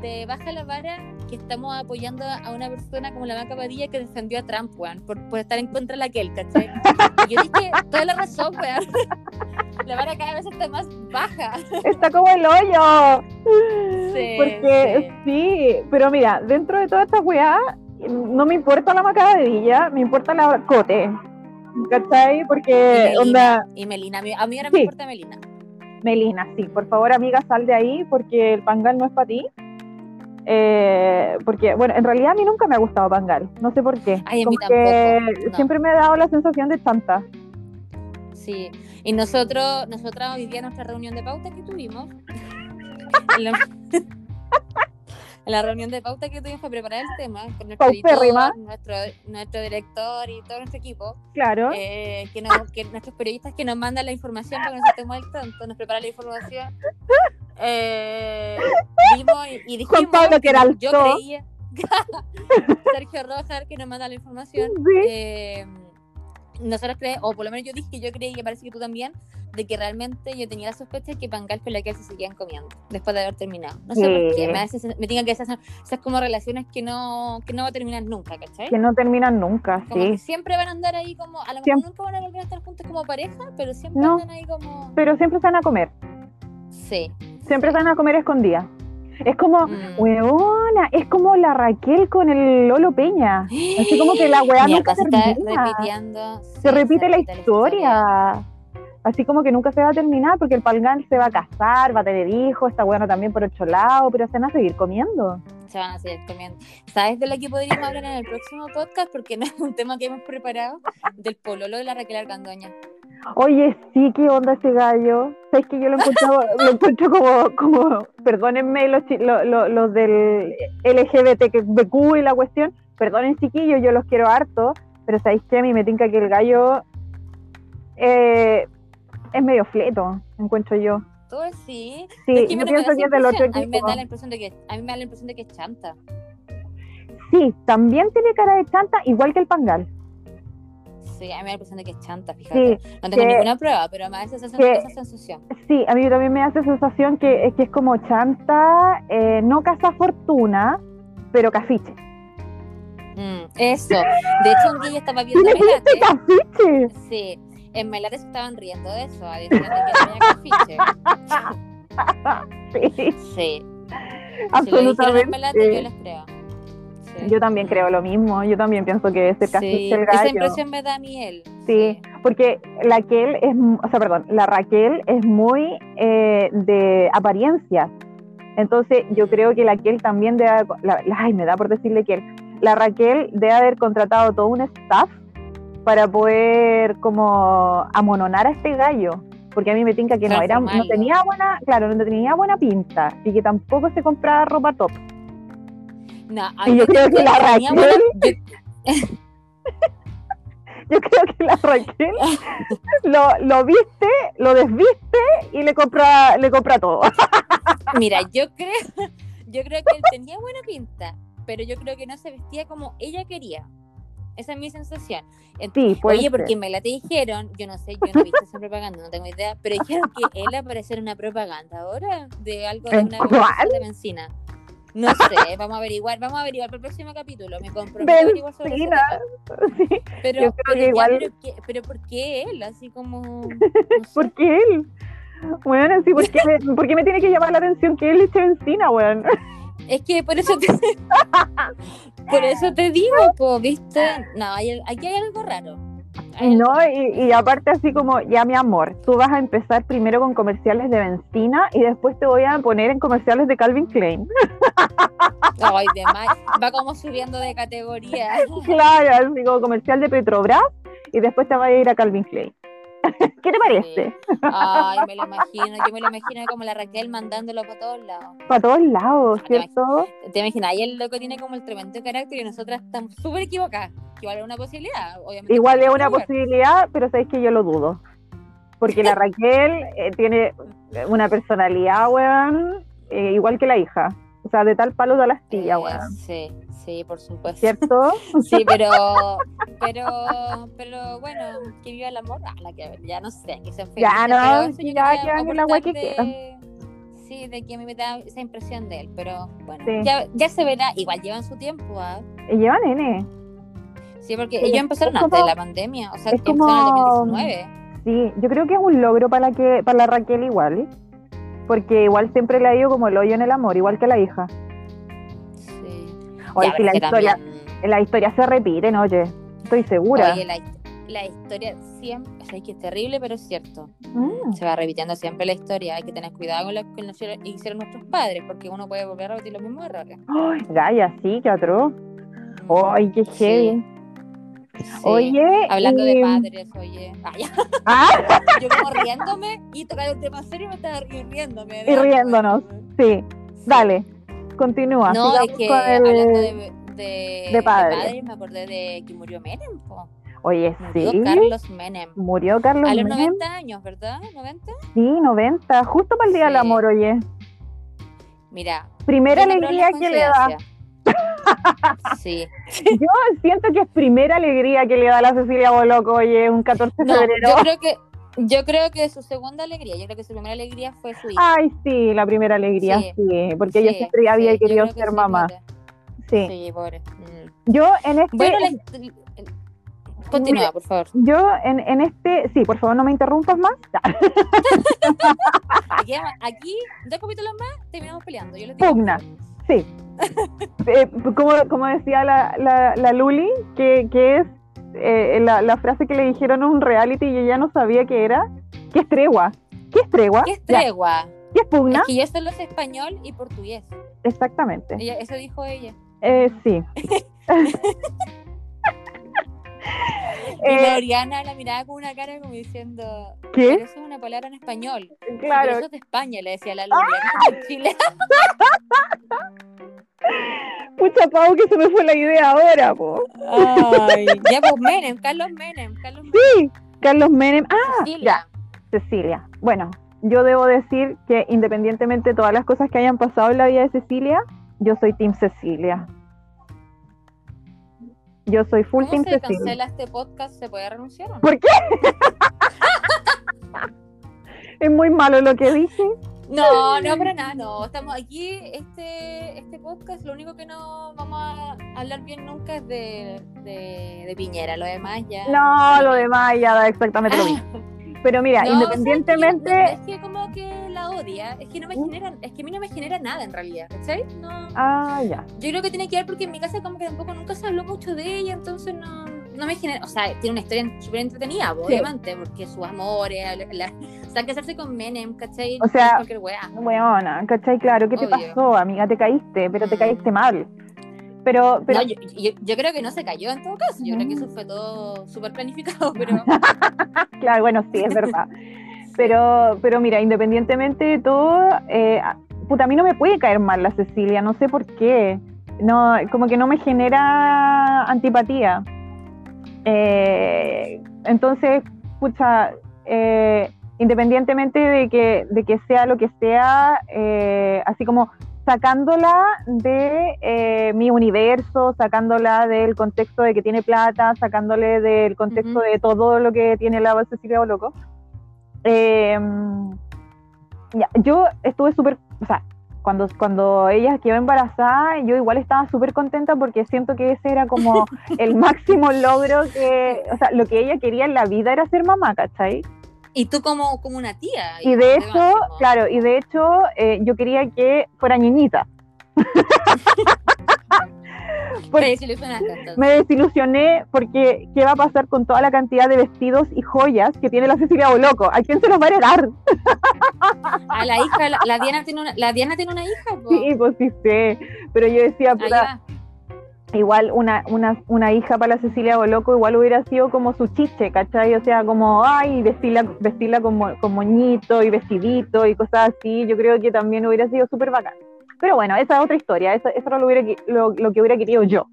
de baja la vara que estamos apoyando a una persona como la Maca Padilla que defendió a Trump, weón, por, por, estar en contra de la Kel, ¿cachai? Y yo dije, toda la razón, weón. La vara cada vez está más baja. Está como el hoyo. Sí. Porque sí, pero mira, dentro de toda esta weá, no me importa la Maca Padilla, me importa la Cote. ¿Cachai? Porque, y onda. Y Melina, a mí, ahora me importa Melina. Melina, sí, por favor amiga, sal de ahí porque el pangal no es para ti. Eh, porque, bueno, en realidad a mí nunca me ha gustado pangal, no sé por qué. Ay, a mí tampoco. Siempre me ha dado la sensación de chanta. Sí, y nosotros, nosotras hoy día nuestra reunión de pauta que tuvimos, la reunión de pauta que tuvimos para preparar el tema con nuestro editor, nuestro, nuestro director y todo nuestro equipo. Claro. Eh, que, que nuestros periodistas que nos mandan la información para que nos estemos al tanto, nos preparan la información. Eh, vimos y, dijimos, Pablo, que era yo creía, Sergio Rojar que nos manda la información. Sí. Eh, nosotros creemos, o por lo menos yo dije que yo creí, que parece que tú también, de que realmente yo tenía la sospecha de que Pangal y la que se seguían comiendo después de haber terminado. No sé por qué, me, me digan que esas, esas como relaciones que no, que no van a terminar nunca, ¿cachai? Que no terminan nunca, sí. siempre van a andar ahí como, a lo mejor nunca van a volver a estar juntos como pareja, pero siempre andan ahí como... Pero siempre se van a comer. Sí. Siempre se van a comer escondidas. Es como, mm. es como la Raquel con el Lolo Peña. Así como que la weá nunca se repitiendo. Se repite la historia. Así como que nunca se va a terminar porque el palgán se va a casar, va a tener hijos, está bueno también por otro lado, pero se van a seguir comiendo. Se van a seguir comiendo. ¿Sabes de lo que podríamos hablar en el próximo podcast? Porque no es un tema que hemos preparado, del pololo de la Raquel Argandoña. Oye, sí, ¿qué onda ese gallo? ¿Sabes que yo lo encuentro, lo encuentro como, como, perdónenme los, los, los del LGBTQ y la cuestión, perdonen chiquillos, yo los quiero harto, pero ¿sabéis que a mí me tinca que el gallo eh, es medio fleto, encuentro yo. ¿Tú sí? Sí, yo pienso que es del otro equipo. A mí me da la impresión de que, a mí me da la impresión de que es chanta. Sí, también tiene cara de chanta, igual que el pangal. Sí, a mí me da la impresión de que es chanta, fíjate. no tengo ninguna prueba, pero me da esa sensación. esa sensación. Sí, a mí también me da esa sensación que, es que es como chanta, eh, no casa fortuna, pero cafiche. Mm, eso. De hecho, un día estaba viendo Melate. cafiche? Sí. En Melate se estaban riendo de eso, diciendo que cafiche. sí. Sí. Absolutamente. Si Melate, yo les creo. Yo también creo lo mismo, yo también pienso que es el cacique el gallo. Esa impresión me da a mí él. Sí, porque la Raquel es, o sea, perdón, la Raquel es muy eh, de apariencias. Entonces yo creo que la Raquel también debe haber, ay, me da por decirle que la Raquel debe haber contratado todo un staff para poder como amononar a este gallo porque a mí me tinca que no era no tenía buena claro no tenía buena pinta y que tampoco se compraba ropa top no, y yo creo que la Raquel. yo creo que la Raquel lo, lo viste, lo desviste y le compra, le compra todo. Mira, yo creo, yo creo que él tenía buena pinta, pero yo creo que no se vestía como ella quería. Esa es mi sensación. Sí, Oye, porque me la te dijeron, yo no sé, yo no he visto esa propaganda, no tengo idea, pero dijeron que él aparecer en una propaganda ahora de algo de una de benzina. No sé, vamos a averiguar, vamos a averiguar para el próximo capítulo. Me comprometo a averiguar sobre. Sí, pero, pero, igual... pero, ¿por qué él? Así como. No sé. ¿Por qué él? Bueno, sí, ¿por qué, me, ¿por qué me tiene que llamar la atención que él eche benzina, weón? Es que por eso te, por eso te digo, po, ¿viste? No, hay, aquí hay algo raro. No, y, y, aparte así como, ya mi amor, tú vas a empezar primero con comerciales de benzina y después te voy a poner en comerciales de Calvin Klein. Ay, demás. Va como subiendo de categoría. Claro, así como comercial de Petrobras y después te va a ir a Calvin Klein. ¿Qué te parece? Ay, me lo imagino, yo me lo imagino como la Raquel mandándolo para todos lados. Para todos lados, ¿cierto? Te imaginas, ahí el loco tiene como el tremendo carácter y nosotras estamos súper equivocadas. Igual es una posibilidad, obviamente. Igual es una posibilidad, pero sabéis que yo lo dudo. Porque la Raquel eh, tiene una personalidad, weón, eh, igual que la hija. O sea, de tal palo de la astilla, eh, weón. Sí, Sí, por supuesto. ¿Cierto? Sí, pero, pero, pero bueno, que viva el amor, ah, la que ya no sé, que se Ya no, ya, ya, la agua que de, Sí, de que a mí me da esa impresión de él, pero bueno, ya, ya se verá, igual llevan su tiempo, ¿ah? Llevan nene. Sí, porque ellos empezaron antes de la pandemia, o sea, es como... en el 2019. Sí, yo creo que es un logro para la que para la Raquel igual, porque igual siempre le ha ido como el hoyo en el amor, igual que la hija. Oye, si la historia, la historia se repite, oye, estoy segura. Oye, la, historia siempre, o sea, es que es terrible, pero es cierto. Mm. Se va repitiendo siempre la historia. Hay que tener cuidado con lo que hicieron nuestros padres, porque uno puede volver a repetir los mismos errores. Ay, Gaya, sí, atroz. Ay, qué heavy. Oye. Hablando de padres, oye. ¿Ah? Yo como riéndome y tocar un tema serio me estaba riéndome. Y riéndonos, sí. Dale continúa. No, es que hablando de, de, padres. me acordé de que murió Menem. Po. Oye, murió sí. Carlos Menem. Murió Carlos Menem. A los 90 años, ¿verdad? ¿90? Sí, 90. Justo para el Día del Amor, oye. Mira. Primera alegría que le da. Sí. Yo siento que es primera alegría que le da a la Cecilia Boloco, oye, un 14 de febrero. Yo creo que yo creo que su segunda alegría, yo creo que su primera alegría fue su hija. Ay, sí, la primera alegría, sí, porque ella siempre había querido ser mamá. Sí. Sí, pobre. Mm. Yo en este... Bueno, Continúa, por favor. Yo en, en, este, sí, por favor no me interrumpas más. aquí, aquí, dos capítulos más, terminamos peleando. Yo les digo Pugna, sí. eh, como, como decía la, la, la Luli, que, que es eh, la, la, frase que le dijeron en un reality y ella no sabía qué era. ¿Qué es tregua? ¿Qué es tregua? ¿Qué es tregua? ¿Qué es pugna? Es yo solo sé español y portugués. Exactamente. eso dijo ella. Eh, sí. y eh, Oriana la miraba con una cara como diciendo ¿Qué? Pero eso es una palabra en español. Claro. Pero eso es de España, le decía la Lula, ¡Ah! Chile. Pucha, Pau, que se me fue la idea ahora, po. Ay, ya, pues Menem, Carlos Menem, Carlos Menem. Sí, Carlos Menem. Ah, ya, Cecilia. Bueno, yo debo decir que independientemente de todas las cosas que hayan pasado en la vida de Cecilia, yo soy Team Cecilia. Yo soy full ¿Cómo Team se Cecilia. cancela este podcast? ¿Se puede renunciar? ¿Por qué? es muy malo lo que dije. No, no, para nada, no. Estamos aquí, este, este podcast, lo único que no vamos a hablar bien nunca es de, de, Piñera, lo demás ya. No, lo demás ya da exactamente lo mismo. Pero mira, independientemente. es que como que la odia, es que no me ¿Mm? genera, es que a mí no me genera nada en realidad, ¿cachai? No. Ah, ya. Yo creo que tiene que ver porque en mi casa como que tampoco nunca se habló mucho de ella, entonces no, no me genera, o sea, tiene una historia súper entretenida, obviamente, porque sus amores, la, o sea, casarse con Menem, ¿cachai? O sea, cualquier weá. Weona, ¿cachai? Claro, ¿qué te pasó, amiga? Te caíste, pero te caíste mm. mal. Pero, pero... No, yo, yo, creo que no se cayó en todo caso, yo creo que eso fue todo súper planificado, pero... claro, bueno, sí, es verdad. pero, pero mira, independientemente de todo, eh, puta, a mí no me puede caer mal la Cecilia, no sé por qué. No, como que no me genera antipatía. Eh, entonces, pucha, eh, independientemente de que, de que sea lo que sea, eh, así como sacándola de mi universo, sacándola del contexto de que tiene plata, sacándole del contexto de todo lo que tiene la Cecilia Loco. ya, yo estuve súper, o sea, cuando, cuando ella quedó embarazada, yo igual estaba súper contenta porque siento que ese era como el máximo logro que, o sea, lo que ella quería en la vida era ser mamá, ¿cachai? Y tú como, como una tía. Y de hecho, claro, y de hecho eh, yo quería que fuera niñita. me desilusioné porque ¿qué va a pasar con toda la cantidad de vestidos y joyas que tiene la Cecilia Boloco? ¿A quién se los va a heredar? A la hija, la, Diana tiene una, la Diana tiene una hija. Sí, pues sí sé, pero yo decía, igual una, una, una hija para la Cecilia Boloco igual hubiera sido como su chiche, ¿cachai? O sea, como, ay, vestirla, vestirla con, con moñito y vestidito y cosas así, yo creo que también hubiera sido súper bacán. Pero bueno, esa es otra historia, eso, eso lo, hubiera, lo, lo, que hubiera querido yo.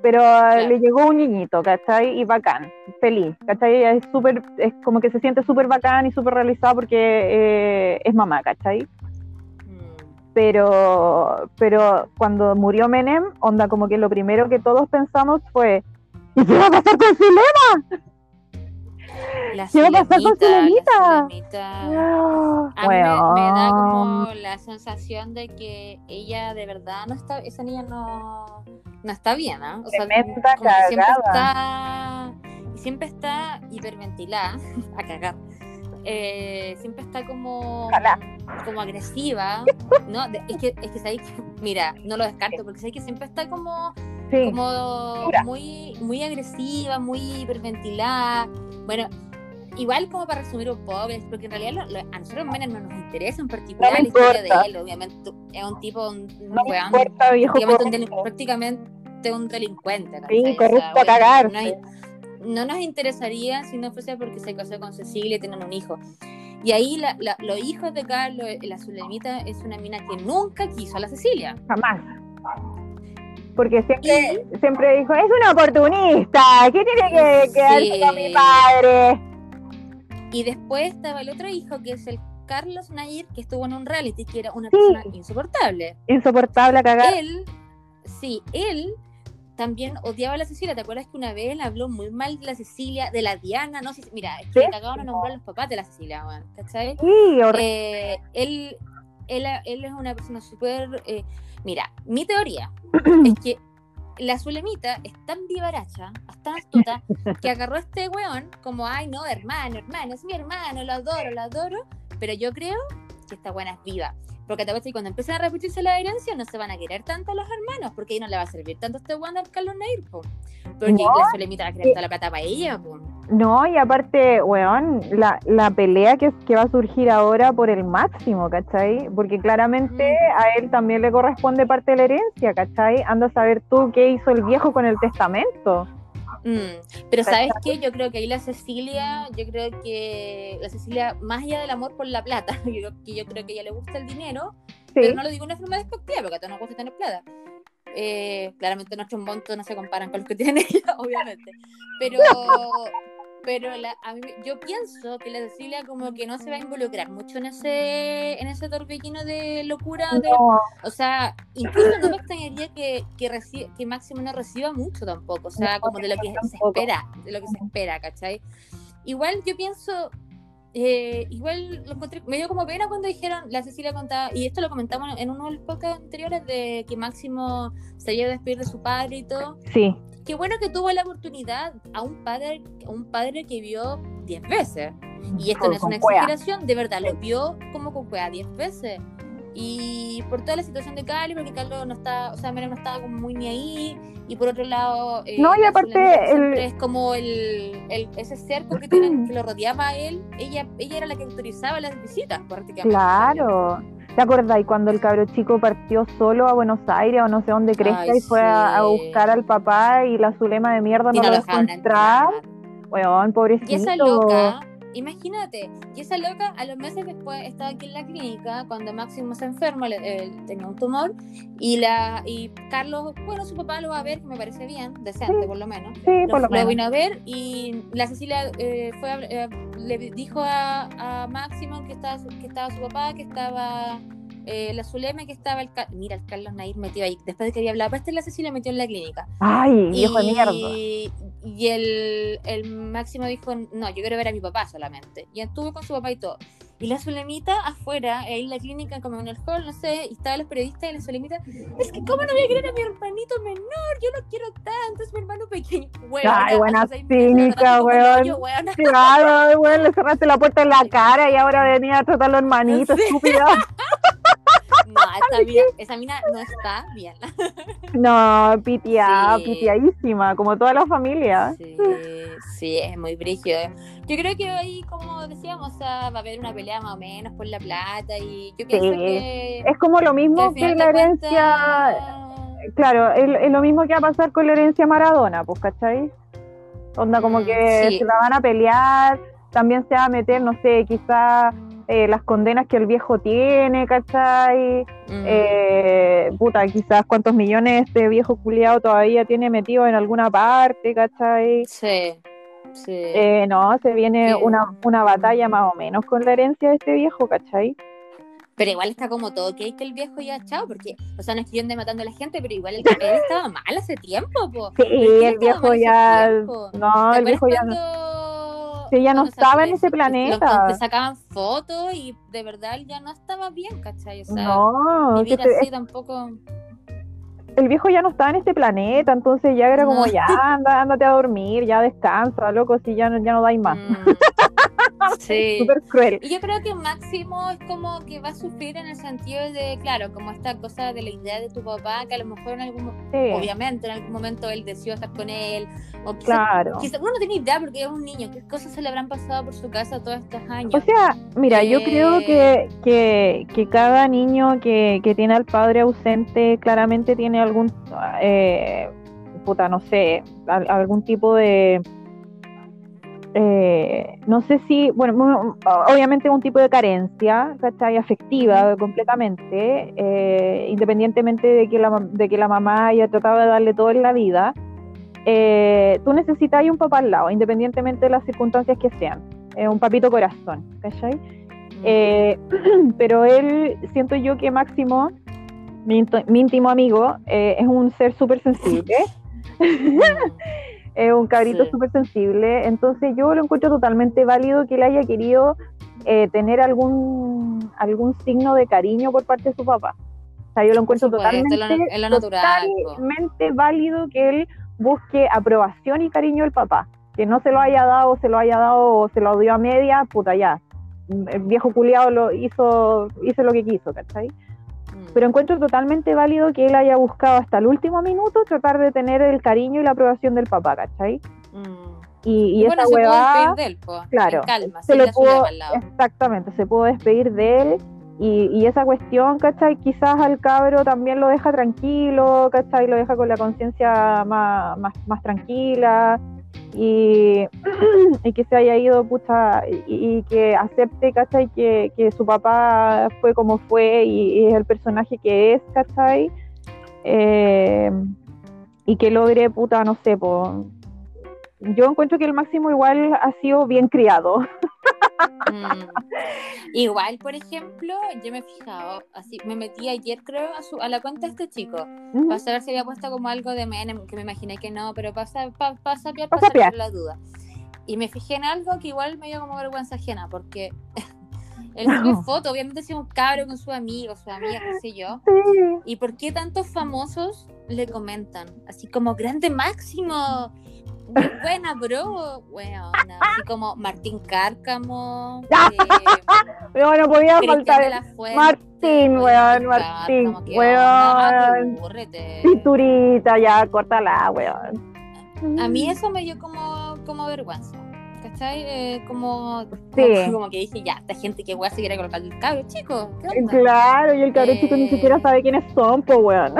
Pero le llegó un niñito, ¿cachai? Y bacán, feliz, ¿cachai? es súper, es como que se siente súper bacán y súper realizado porque eh, es mamá, ¿cachai? Mm. Pero, pero cuando murió Menem, onda como que lo primero que todos pensamos fue, ¿y qué va a pasar con Zulema? La ¿Qué va a pasar con Zulemita? A mí me, da como la sensación de que ella de verdad no está, esa niña no, no está bien, ¿no? O sea, siempre está, siempre está hiperventilada, a cagar. Eh, siempre está como, como agresiva, ¿no? es que, es que, ¿sabes? mira, no lo descarto, porque sé que siempre está como, como muy, muy agresiva, muy hiperventilada. Bueno, igual como para resumir un poco, porque en realidad a nosotros menos no nos interesa en particular la historia de él, obviamente es un tipo, un, no weón, prácticamente un delincuente. Sí, corrupto a cagar. No, nos interesaría si no fuese porque se casó con Cecilia y tienen un hijo. Y ahí la, los hijos de Carlos, la Zulemita, es una mina que nunca quiso a la Cecilia. Jamás. Porque siempre, siempre dijo, es una oportunista, ¿qué tiene que quedarse con mi padre? Y después estaba el otro hijo, que es el Carlos Nair, que estuvo en un reality, que era una persona insoportable. Insoportable a cagar. Él, sí, él también odiaba a la Cecilia. ¿Te acuerdas que una vez él habló muy mal de la Cecilia, de la Diana? No sé, mira, es que le cagaban a nombrar a los papás de la Cecilia, ¿cachai? Sí, eh, él, él, él, es una persona súper. Eh, mira, mi teoría es que la Zulemita es tan vivaracha, tan astuta, que agarró a este weón como, ay, no, hermano, hermano, es mi hermano, lo adoro, lo adoro, pero yo creo que esta buena es viva. Porque te que cuando empiecen a repetirse la herencia no se van a querer tanto los hermanos, porque ahí no le va a servir tanto este weón al Carlos Nair, Porque la Zulemita va a querer toda la plata para ella, po. No, y aparte, weón, la, la pelea que, que, va a surgir ahora por el máximo, ¿cachai? Porque claramente mm. a él también le corresponde parte de la herencia, ¿cachai? Anda a saber tú qué hizo el viejo con el testamento. Mm, pero sabes qué, yo creo que ahí la Cecilia, yo creo que la Cecilia, más allá del amor por la plata, yo, que yo creo que a ella le gusta el dinero, pero no lo digo de una forma despectiva, porque a todos nos gusta tener plata. Eh, claramente nuestros montos no se comparan con los que tiene ella, obviamente. Pero, pero la, a mí, yo pienso que la Cecilia como que no se va a involucrar mucho en ese en ese torbellino de locura de, o sea incluso no me extrañaría que que, que Máximo no reciba mucho tampoco o sea como de lo que se espera de lo que se espera ¿cachai? igual yo pienso eh, igual lo encontré, me dio como pena cuando dijeron, la Cecilia contaba, y esto lo comentamos en uno de los podcasts anteriores, de que Máximo se había despedir de su padre y todo. Sí qué bueno que tuvo la oportunidad a un padre, un padre que vio 10 veces. Y esto no es una exageración, de verdad, lo vio como con cueva 10 veces. Y por toda la situación de Cali, porque Carlos no está, o sea, no estaba como muy ni ahí. Y por otro lado, eh, no, y aparte es como el, el, ese cerco que, que lo rodeaba a él. Ella, ella era la que autorizaba las visitas, prácticamente. Claro. ¿Te acuerdas? Y cuando el cabro chico partió solo a Buenos Aires o no sé dónde cresta y fue a, buscar al papá y la Zulema de mierda no, lo dejó entrar. Weón, pobrecito. Y esa loca, imagínate, y esa loca a los meses después estaba aquí en la clínica cuando Máximo se enferma, él, tenía un tumor, y la y Carlos, bueno, su papá lo va a ver, que me parece bien, decente por lo menos. Sí, por lo, menos. Lo vino a ver y la Cecilia eh, fue eh, le dijo a, a Máximo que estaba, que estaba su papá, que estaba eh, la Zulema que estaba el mira el Carlos Nair metido ahí después de que había hablado este la Cecilia metió en la clínica. Ay hijo de mierda. y el, el Máximo dijo no yo quiero ver a mi papá solamente y estuvo con su papá y todo y la Zulemita afuera, ahí en la clínica, como en el hall, no sé, y estaban los periodistas y la Zulemita, es que cómo no voy a querer a mi hermanito menor, yo lo quiero tanto, es mi hermano pequeño. Ay, buena cínica, weón. Claro, weón, le cerraste la puerta en la cara y ahora venía a tratar a los hermanitos, estúpida. No, esa mina, esa mina no está bien. No, pitia, pitiadísima, como toda la familia. Sí, sí, es muy brígido. Yo creo que ahí, como decíamos, va a haber una pelea más o menos por la plata y yo pienso que... Es como lo mismo que, la herencia... Claro, es, lo mismo que va a pasar con la herencia Maradona, pues, ¿cachai? Onda como mm, que se la van a pelear, también se va a meter, no sé, quizá eh, las condenas que el viejo tiene, ¿cachai? Mm. Eh, puta, quizás cuántos millones este viejo culiado todavía tiene metido en alguna parte, ¿cachai? Sí. Sí. Eh, no, se viene una, una batalla más o menos con la herencia de este viejo, ¿cachai? Pero igual está como todo que el viejo ya chao, porque, o sea, no es que de matando a la gente, pero igual el papel estaba mal hace tiempo, po. Sí, el viejo ya. No, el viejo ya no Sí, ya no estaba en ese planeta. te sacaban fotos y de verdad ya no estaba bien, ¿cachai? O sea, no, vivir así tampoco. El viejo ya no estaba en este planeta, entonces ya era como, ya, anda, ándate a dormir, ya descansa, loco, si ya, ya no dais más. Mm. Sí. Súper cruel. Y yo creo que Máximo es como que va a sufrir en el sentido de, claro, como esta cosa de la idea de tu papá, que a lo mejor en algún obviamente en algún momento él decidió estar con él. O claro. uno no tiene idea porque es un niño, qué cosas se le habrán pasado por su casa todos estos años. O sea, mira, yo creo eh, que, que, cada niño que, que, tiene al padre ausente claramente tiene algún, eh, puta, no sé, algún tipo de eh, no sé si, bueno, obviamente un tipo de carencia, ¿cachai? Afectiva completamente, eh, independientemente de que, la, de que la mamá haya tratado de darle todo en la vida, eh, tú necesitas un papá al lado, independientemente de las circunstancias que sean, un papito corazón, ¿cachai? pero él, siento yo que Máximo, mi, mi íntimo amigo, es un ser súper sensible. es un cabrito súper sensible, entonces yo lo encuentro totalmente válido que él haya querido eh, tener algún, algún signo de cariño por parte de su papá. O sea, yo lo encuentro totalmente, totalmente válido que él busque aprobación y cariño del papá. Que no se lo haya dado, se lo haya dado o se lo dio a media, puta ya. El viejo culiado lo hizo, hizo lo que quiso, ¿cachai? Pero encuentro totalmente válido que él haya buscado hasta el último minuto tratar de tener el cariño y la aprobación del papá, ¿cachai? Mm. Y, y bueno, esa huevada, de él, claro, calma, se le pudo, exactamente, se pudo despedir de él y, y, esa cuestión, ¿cachai? Quizás al cabro también lo deja tranquilo, ¿cachai? Lo deja con la conciencia más, más, más tranquila, y, y, que se haya ido, pucha, y, que acepte, ¿cachai? Que, que, su papá fue como fue y, es el personaje que es, ¿cachai? Eh, y que logre, puta, no sé, yo encuentro que el máximo igual ha sido bien criado. Mm. Igual, por ejemplo, yo me he fijado, así, me metí ayer creo a, su, a la cuenta de este chico, para saber si había puesto como algo de Menem, que me imaginé que no, pero pasa, pa, pasa, pasa, la duda. Y me fijé en algo que igual me dio como vergüenza ajena, porque él subió foto, obviamente es un cabro con su amigo, su amiga, qué sé yo. ¿Y por qué tantos famosos le comentan? Así como, grande máximo, buena, bro. Bueno, así como Martín Cárcamo. Eh, bueno, podía faltar. Martín, weón, Martín, weón. Cinturita, ya, córtala, weón. A mí eso me dio como, como vergüenza. ¿Cachai? Eh, como, sí. como, que dije, ya, esta gente que a seguir a colocar el cabro chico. Claro, y el cabro chico ni siquiera eh, sabe quiénes son, pues, weón.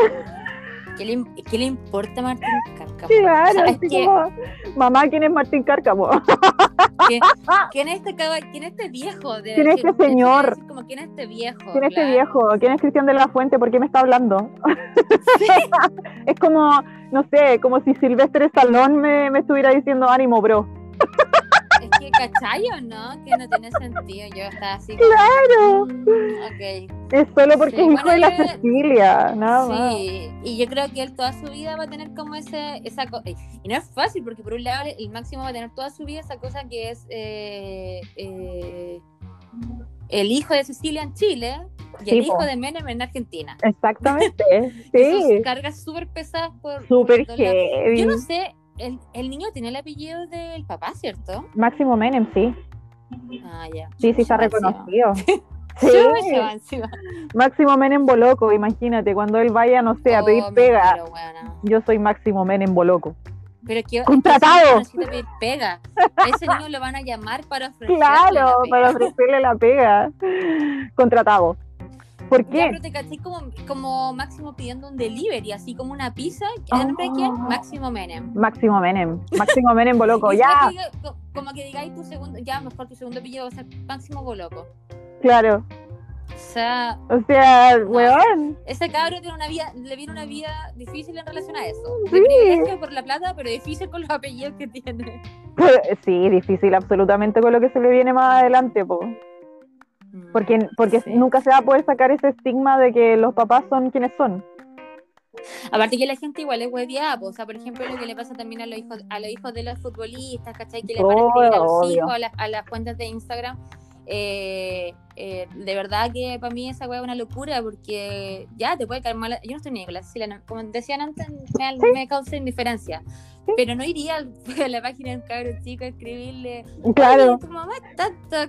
¿Qué le, ¿Qué le, importa a Martín Cárcamo? Claro, así como, mamá, ¿quién es Martín Cárcamo? ¿Quién, es este, ¿Quién es este viejo? De, ¿Quién es este señor? Como, ¿Quién es este viejo? ¿Quién es este viejo? ¿Quién es Cristian de la Fuente? ¿Por qué me está hablando? es como, no sé, como si Silvestre Salón me, me estuviera diciendo ánimo, bro. Es que, ¿cachai o no? Que no tiene sentido. Yo estaba así. ¡Claro! Mm, es solo porque es hijo de la Cecilia, nada Sí, y yo creo que él toda su vida va a tener como ese, esa cosa. Y no es fácil, porque por un lado, el máximo va a tener toda su vida esa cosa que es eh, eh, el hijo de Cecilia en Chile y el hijo de Menem en Argentina. Exactamente, sí. cargas súper pesadas por. Súper heavy. Yo no sé, el, el, niño tiene el apellido del papá, ¿cierto? Máximo Menem, sí. Ah, ya. Sí, sí, está reconocido. Sí. Máximo Menem Boloco, imagínate, cuando él vaya, no sé, a pedir oh, pega. Yo soy Máximo Menem Boloco. Pero que contratado. pedir pega. A ese niño lo van a llamar para ofrecerle Claro, la pega. para ofrecerle la pega. Contratado. ¿Por qué? Ya, pero te caché como, como Máximo pidiendo un delivery, así como una pizza. ¿El nombre de quién? Ah. Máximo Menem. Máximo Menem. Máximo Menem Boloco, ya. como que digáis tu segundo, ya mejor tu segundo apellido va a ser Máximo Boloco. Claro. O sea, o sea, weón. Ese cabro tiene una vida, le viene una vida difícil en relación a eso. Sí. privilegio por la plata, pero difícil con los apellidos que tiene. Sí, difícil absolutamente con lo que se le viene más adelante, po. Mm, porque, porque nunca se va a poder sacar ese estigma de que los papás son quienes son. Aparte que la gente igual es hueviada, o sea, por ejemplo, lo que le pasa también a los hijos, a los hijos de los futbolistas, ¿cachai? Que le van a escribir a los hijos, a, las cuentas de Instagram. Eh, eh, de verdad que para mí esa weá es una locura porque ya te puede caer mal. Yo no estoy ni con la Cecilia, como decían antes, me, me causa indiferencia. Pero no iría a la página de un cabro chico a escribirle. Claro. Tu mamá está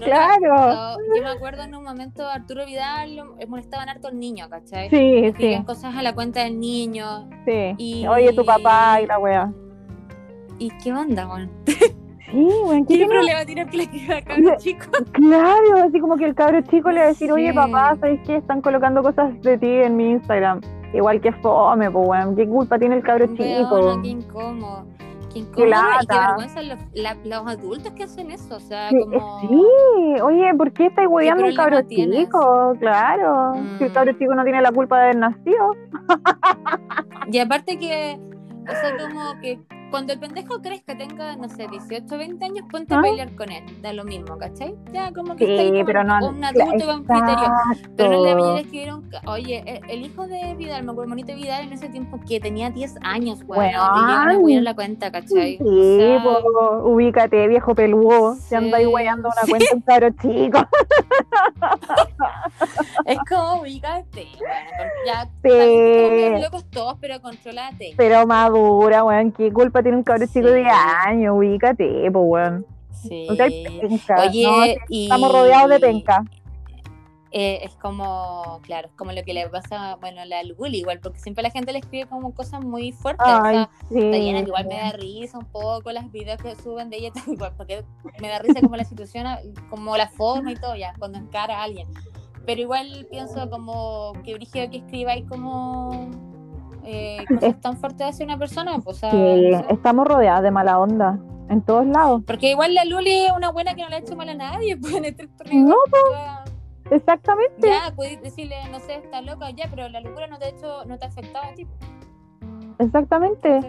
claro. yo me acuerdo en un momento Arturo Vidal molestaban harto al niño, ¿cachai? Sí, sí. cosas a la cuenta del niño. Sí. Y, Oye, tu papá y la wea. ¿Y qué onda, weón? Sí, bueno, ¿Qué, ¿Qué problema tiene que le al cabro chico? Claro, así como que el cabro chico le va a decir, oye papá, ¿sabes qué? Están colocando cosas de ti en mi Instagram. Igual que fome, pues, weón. ¿Qué culpa tiene el cabro chico? qué incómodo. Qué incómodo. y qué vergüenza los, los, adultos que hacen eso. O sea, sí, como. Sí, oye, ¿por qué estáis hueveando un cabro chico? Claro. Si el cabro mm. chico no tiene la culpa de haber nacido. y aparte que. O sea, como que cuando el pendejo crezca, tenga, no sé, 18, 20 años, ponte a ¿Ah? pelear con él. Da lo mismo, ¿cachai? Ya, como que sí, está pero no, un adulto con criterio. Pero no le voy a escribir un. Oye, e, el hijo de Vidal, me acuerdo, bonito Vidal en ese tiempo que tenía 10 años, bueno, bueno y yo no la cuenta, ¿cachai? Sí, o ubícate, viejo peludo. Se anda ahí guayando una cuenta un caro chico. es como, ubícate. Bueno, ya. Sí. locos todos, pero controlate. Pero madura, weón, qué culpa tiene un cabrón chico de años, ubícate, pues weón. Sí. Oye, y... estamos rodeados de penca. Eh, es como, claro, es como lo que le pasa, bueno, la Luli igual, porque siempre la gente le escribe como cosas muy fuertes. Ay, o sea, sí, igual me da risa un poco las videos que suben de ella, igual, porque me da risa como la situación, como la forma y todo, ya, cuando encara a alguien. Pero igual pienso como que Brigio que escriba ahí como eh, cosas tan fuertes hacia una persona, pues sí, estamos rodeados de mala onda en todos lados. Porque igual la Luli es una buena que no le ha hecho mal a nadie, pues en este No, pues, exactamente. Ya, puedes decirle, no sé, está loca, ya, pero la locura no te ha hecho, no te ha afectado a ti. Exactamente.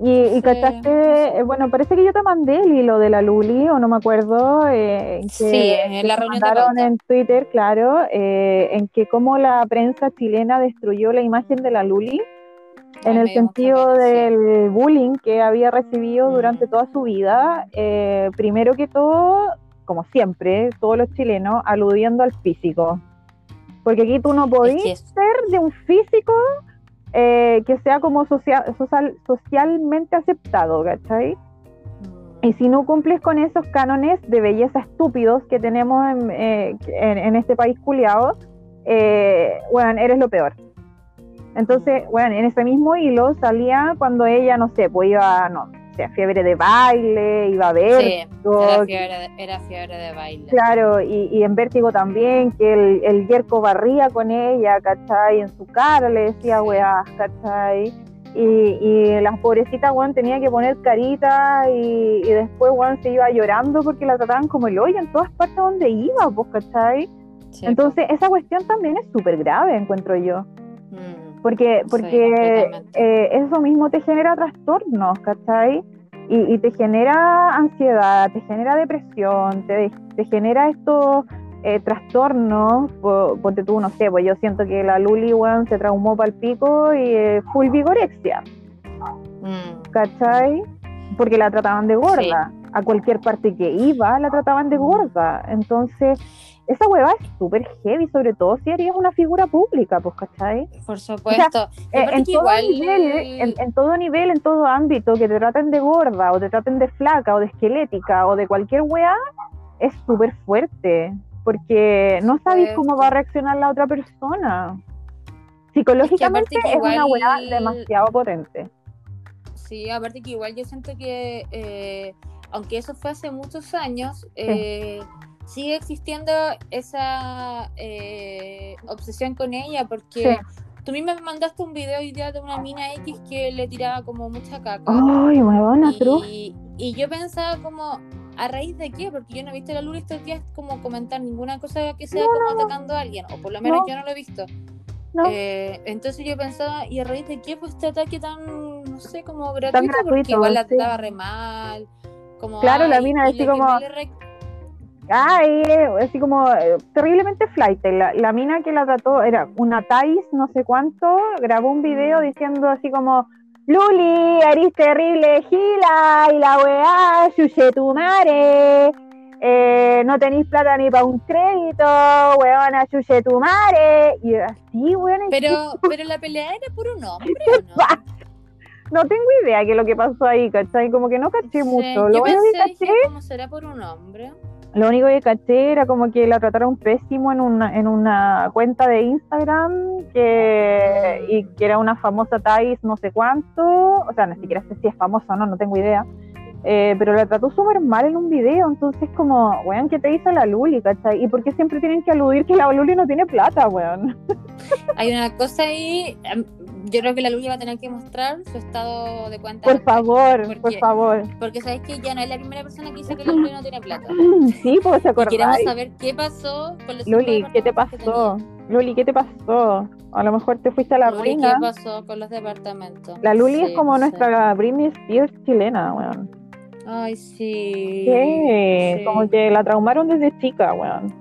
Y, y cachaste, eh, bueno, parece que yo te mandé el hilo de la Luli, o no me acuerdo. Eh, que sí, en la reunión de en Twitter, claro, eh, en que cómo la prensa chilena destruyó la imagen de la Luli en el sentido del bullying que había recibido durante toda su vida. Eh, primero que todo, como siempre, todos los chilenos aludiendo al físico. Porque aquí tú no podías ser de un físico eh, que sea como social, socialmente aceptado, ¿cachai? Mm. Y si no cumples con esos cánones de belleza estúpidos que tenemos en, eh, este país culiado, bueno, eres lo peor. Entonces, bueno, en ese mismo hilo salía cuando ella, no sé, pues iba, no, sé, fiebre de baile, iba a ver. Sí, era fiebre, de, era fiebre de baile. Claro, y, y en vértigo también, que el, el yerco barría con ella, ¿cachai? En su cara le decía weá, ¿cachai? Y, y la pobrecita, Juan, tenía que poner carita y, después, Juan, se iba llorando porque la trataban como el hoyo en todas partes donde iba, pues, ¿cachai? Entonces, esa cuestión también es súper grave, encuentro yo. Mm. Porque, porque eh, eso mismo te genera trastornos, ¿cachai? Y, y, te genera ansiedad, te genera depresión, te, te genera estos eh, trastornos, porque tú, no sé, pues yo siento que la Luli, se traumó para el pico y eh, full vigorexia. Mm. ¿Cachai? Porque la trataban de gorda. A cualquier parte que iba, la trataban de gorda. Entonces, esa hueva es súper heavy, sobre todo si eres una figura pública, pues, ¿cachai? Por supuesto. Eh, en, todo nivel, en, todo nivel, en todo ámbito, que te traten de gorda, o te traten de flaca, o de esquelética, o de cualquier hueá, es súper fuerte porque no sabes cómo va a reaccionar la otra persona. Psicológicamente es, una weá demasiado potente. Sí, aparte que igual yo siento que, eh, aunque eso fue hace muchos años, eh, sigue existiendo esa eh, obsesión con ella, porque tú misma me mandaste un video hoy día de una mina X que le tiraba como mucha caca. ¡Ay, huevona, y, y yo pensaba como, ¿A raíz de qué? Porque yo no he visto la luz estos días como comentar ninguna cosa que sea como atacando a alguien, o por lo menos yo no lo he visto. Eh, entonces yo pensaba, ¿y a raíz de qué fue este ataque tan, no sé, como gratuito? porque igual la trataba re mal. Como, claro, la mina así como... Ay, así como eh, terriblemente flight. La, la, mina que la trató era una Thais, no sé cuánto, grabó un video diciendo así como, Luli, eres terrible gila y la weá, yuye tu madre. Eh, no tenéis plata ni para un crédito, weona, yuye tu madre. Y así, weón. Pero, pero la pelea era por un hombre, ¿o no? no tengo idea qué es lo que pasó ahí, ¿cachai? Como que no caché mucho. Lo Yo pensé, caché, ¿cómo será por un hombre? Lo único que caché era como que la trataron pésimo en una, en una cuenta de Instagram que, y que era una famosa Thais no sé cuánto, o sea, ni siquiera sé si es famosa o no, no tengo idea, eh, pero la trató súper mal en un video, entonces como, weón, ¿qué te hizo la Luli, cachai? ¿Y por qué siempre tienen que aludir que la Luli no tiene plata, weón? Hay una cosa ahí, em, yo creo que la Luli va a tener que mostrar su estado de cuenta. Por favor, por favor. Porque sabes que ya no es la primera persona que dice que la Luli no tiene plata. Sí, pues se acordar. Queremos saber qué pasó con los Luli, ¿qué te pasó? Luli, ¿qué te pasó? A lo mejor te fuiste a la Luli, ¿Qué pasó con los departamentos? La Luli es como nuestra Britney Spears chilena, weón. Ay, sí. sí. Como que la traumaron desde chica, weón.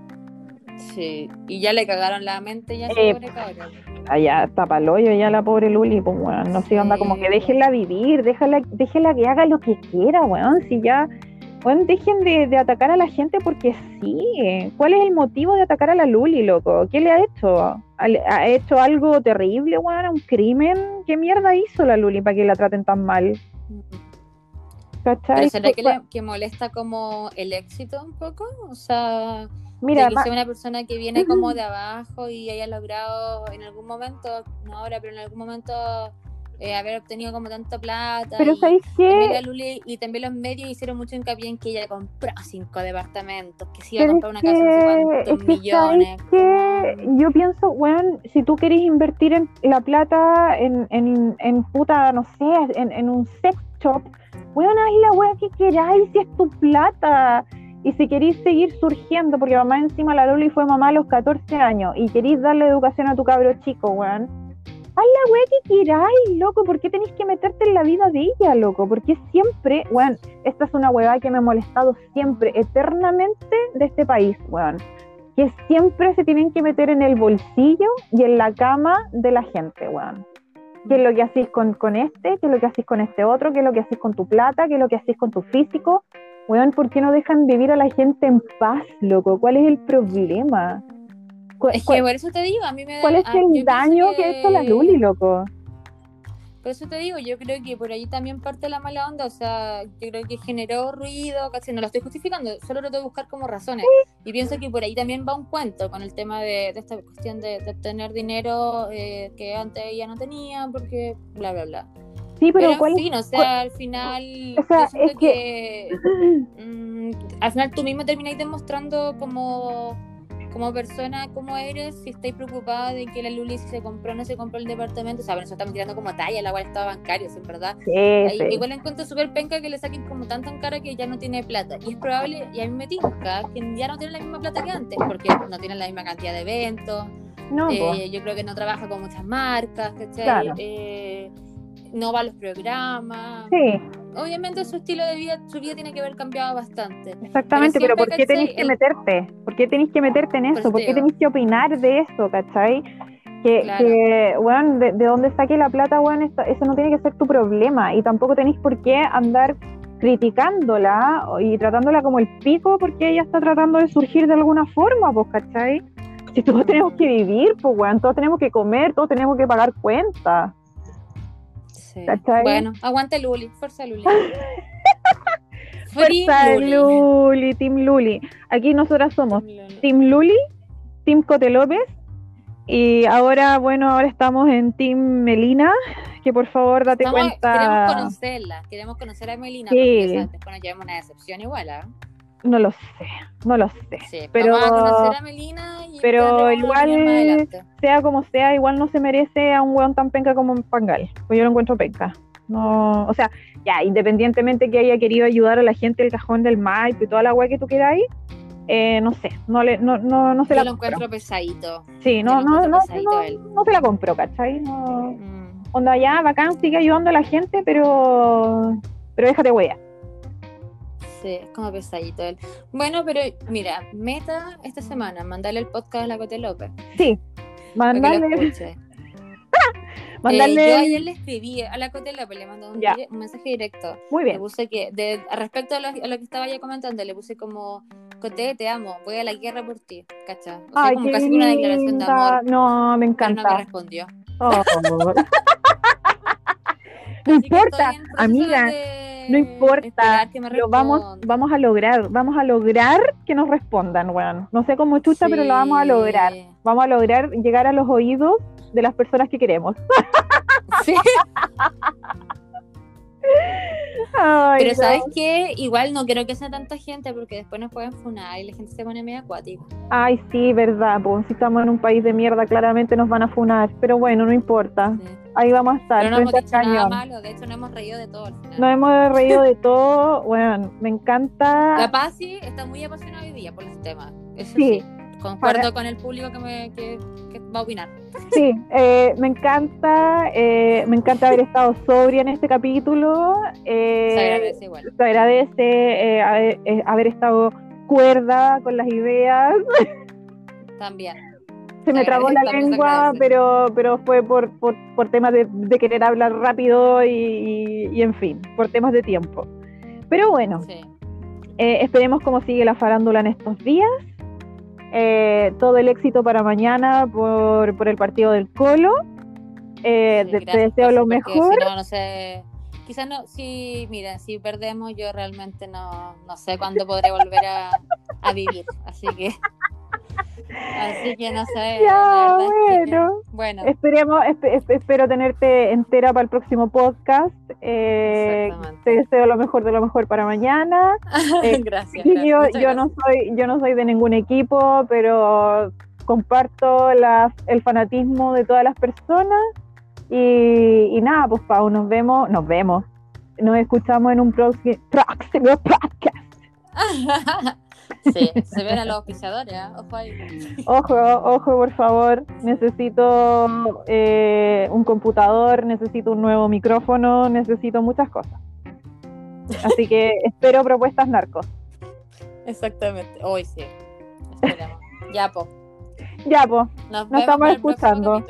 Sí, y ya le cagaron la mente ya eh, pobre cabrón. Allá está paloyo ya la pobre Luli, pues weón, no sé, onda como que déjenla vivir, déjala, déjela que haga lo que quiera, weón, si ya, weón, dejen de, de, atacar a la gente porque sí, ¿cuál es el motivo de atacar a la Luli, loco? ¿Qué le ha hecho? ¿Ha hecho algo terrible, weón? ¿Un crimen? ¿Qué mierda hizo la Luli para que la traten tan mal? ¿Cachai? será que, le, que molesta como el éxito un poco? O sea, Mira, que sea una persona que viene como de abajo y haya logrado en algún momento, no ahora, pero en algún momento eh, haber obtenido como tanta plata. Pero y, ¿sabéis qué? y también los medios hicieron mucho hincapié en que ella compró cinco departamentos, que se iba a comprar una casa de cuántos millones. Que yo pienso, bueno, si tú querés invertir en la plata en, en, en puta, no sé, en, en un sex shop weón, haz la weá que queráis si es tu plata. Y si queréis seguir surgiendo, porque mamá encima la Loli fue mamá a los 14 años y queréis darle educación a tu cabro chico, weón, haz la weá que queráis, loco. ¿Por qué tenéis que meterte en la vida de ella, loco? Porque siempre, weón, esta es una weá que me ha molestado siempre, eternamente de este país, weón. Que siempre se tienen que meter en el bolsillo y en la cama de la gente, weón qué es lo que hacéis con, con este, qué es lo que hacéis con este otro, qué es lo que hacéis con tu plata, qué es lo que hacéis con tu físico. Weón, ¿por qué no dejan vivir a la gente en paz, loco? ¿Cuál es el problema? Es que por eso te digo, a mí me da... ¿Cuál es el daño que... ha hecho la Luli, loco? Por eso te digo, yo creo que por ahí también parte la mala onda, o sea, yo creo que generó ruido, casi no lo estoy justificando, solo lo tengo que buscar como razones. Y pienso que por ahí también va un cuento con el tema de, esta cuestión de, obtener dinero eh, que antes ella no tenía, porque bla, bla, bla. Sí, pero, pero en fin, o sea, al final. O sea, es que. Mm, al final tú mismo termináis demostrando como como persona, cómo eres, si estáis preocupada de que la Luli si se compró o no se compró el departamento, o sea, bueno, eso estamos tirando como talla, la cual estaba bancario, en verdad. Sí, Igual encuentro súper penca que le saquen como tanto en cara que ya no tiene plata. Y es probable, y a mí me tinca, que ya no tiene la misma plata que antes, porque no tiene la misma cantidad de eventos. No, eh, yo creo que no trabaja con muchas marcas, ¿cachai? Eh, no va a los programas. Sí. Obviamente su estilo de vida, su vida tiene que haber cambiado bastante. Exactamente, pero, ¿por qué tenéis que meterte? ¿Por qué tenéis que meterte en eso? ¿Por, qué tenéis que opinar de eso, cachai? Que, bueno, de, dónde saque la plata, bueno, eso no tiene que ser tu problema y tampoco tenéis por qué andar criticándola y tratándola como el pico porque ella está tratando de surgir de alguna forma, pues, ¿cachai? Si todos tenemos que vivir, pues, bueno, todos tenemos que comer, todos tenemos que pagar cuentas. Bueno, aguante Luli, fuerza Luli. fuerza Luli. Team Luli. Aquí nosotras somos Team Luli, Team Cote López. Y ahora, bueno, ahora estamos en Team Melina, que por favor date cuenta. Queremos conocerla, queremos conocer a Melina, sí. porque nos llevamos una decepción igual, ¿ah? No lo sé, no lo sé. pero, vamos a conocer a Melina y pero igual, sea como sea, igual no se merece a un weón tan penca como Pangal. Pues yo lo encuentro penca. No, o sea, ya, independientemente que haya querido ayudar a la gente del cajón del Maipo y toda la weá que tú quieras ahí, eh, no sé, no le, no, no, no se yo la lo encuentro pesadito. Sí, no, no, no, no, se la compró, ¿cachai? No, mm. Onda ya, bacán, sigue ayudando a la gente, pero, pero déjate weá es como pesadito él. Bueno, pero mira, meta esta semana, mandarle el podcast a la Cote López. Sí, mandarle. mandarle... Eh, yo ayer le escribí a la Cote López, le mandé un, mensaje directo. Muy bien. Le puse que, de, respecto a lo, que estaba ya comentando, le puse como, Cote, te amo, voy a la guerra por ti, ¿cacha? O sea, como casi una declaración de amor. No, me encanta. no me respondió. Oh. no importa, amiga no importa, lo vamos, vamos a lograr, vamos a lograr que nos respondan, weón. No sé cómo chucha, pero lo vamos a lograr. Vamos a lograr llegar a los oídos de las personas que queremos. Sí. pero ¿sabes qué? Igual no quiero que sea tanta gente porque después nos pueden funar y la gente se pone medio acuática. Ay, sí, verdad. Pues si estamos en un país de mierda, claramente nos van a funar. Pero bueno, no importa. Ahí vamos a estar. Pero no hemos dicho nada malo, de hecho nos hemos reído de todo al final. Nos hemos reído de todo. Bueno, me encanta. La Paz sí está muy apasionada hoy día por los temas. Eso sí. Concuerdo con el público que, me, que, va a opinar. Sí, eh, me encanta, eh, me encanta haber estado sobria en este capítulo. Eh, se agradece igual. Se agradece haber, haber, estado cuerda con las ideas. También. Se me trabó la lengua, pero, pero fue por, por, por temas de, de, querer hablar rápido y, y, en fin, por temas de tiempo. Pero bueno, esperemos cómo sigue la farándula en estos días. Eh, todo el éxito para mañana por, por el partido del Colo. Eh, te, deseo lo mejor. Si no, no sé. Quizás no, si, mira, si perdemos, yo realmente no, no sé cuándo podré volver a, a vivir. Así que. Así que no sé. Ya, bueno. bueno. Esperemos, espero tenerte entera para el próximo podcast. Eh, te deseo lo mejor de lo mejor para mañana. Eh, gracias. yo, yo no soy, yo no soy de ningún equipo, pero comparto el fanatismo de todas las personas. Y, y nada, pues Pau, nos vemos, nos vemos. Nos escuchamos en un próximo podcast. Sí, se ven a los pisadores, ¿eh? ojo ahí. Ojo, ojo, por favor. Necesito eh, un computador, necesito un nuevo micrófono, necesito muchas cosas. Así que espero propuestas narcos. Exactamente, hoy sí. Esperemos. Ya, po. Ya, po. Nos, estamos escuchando.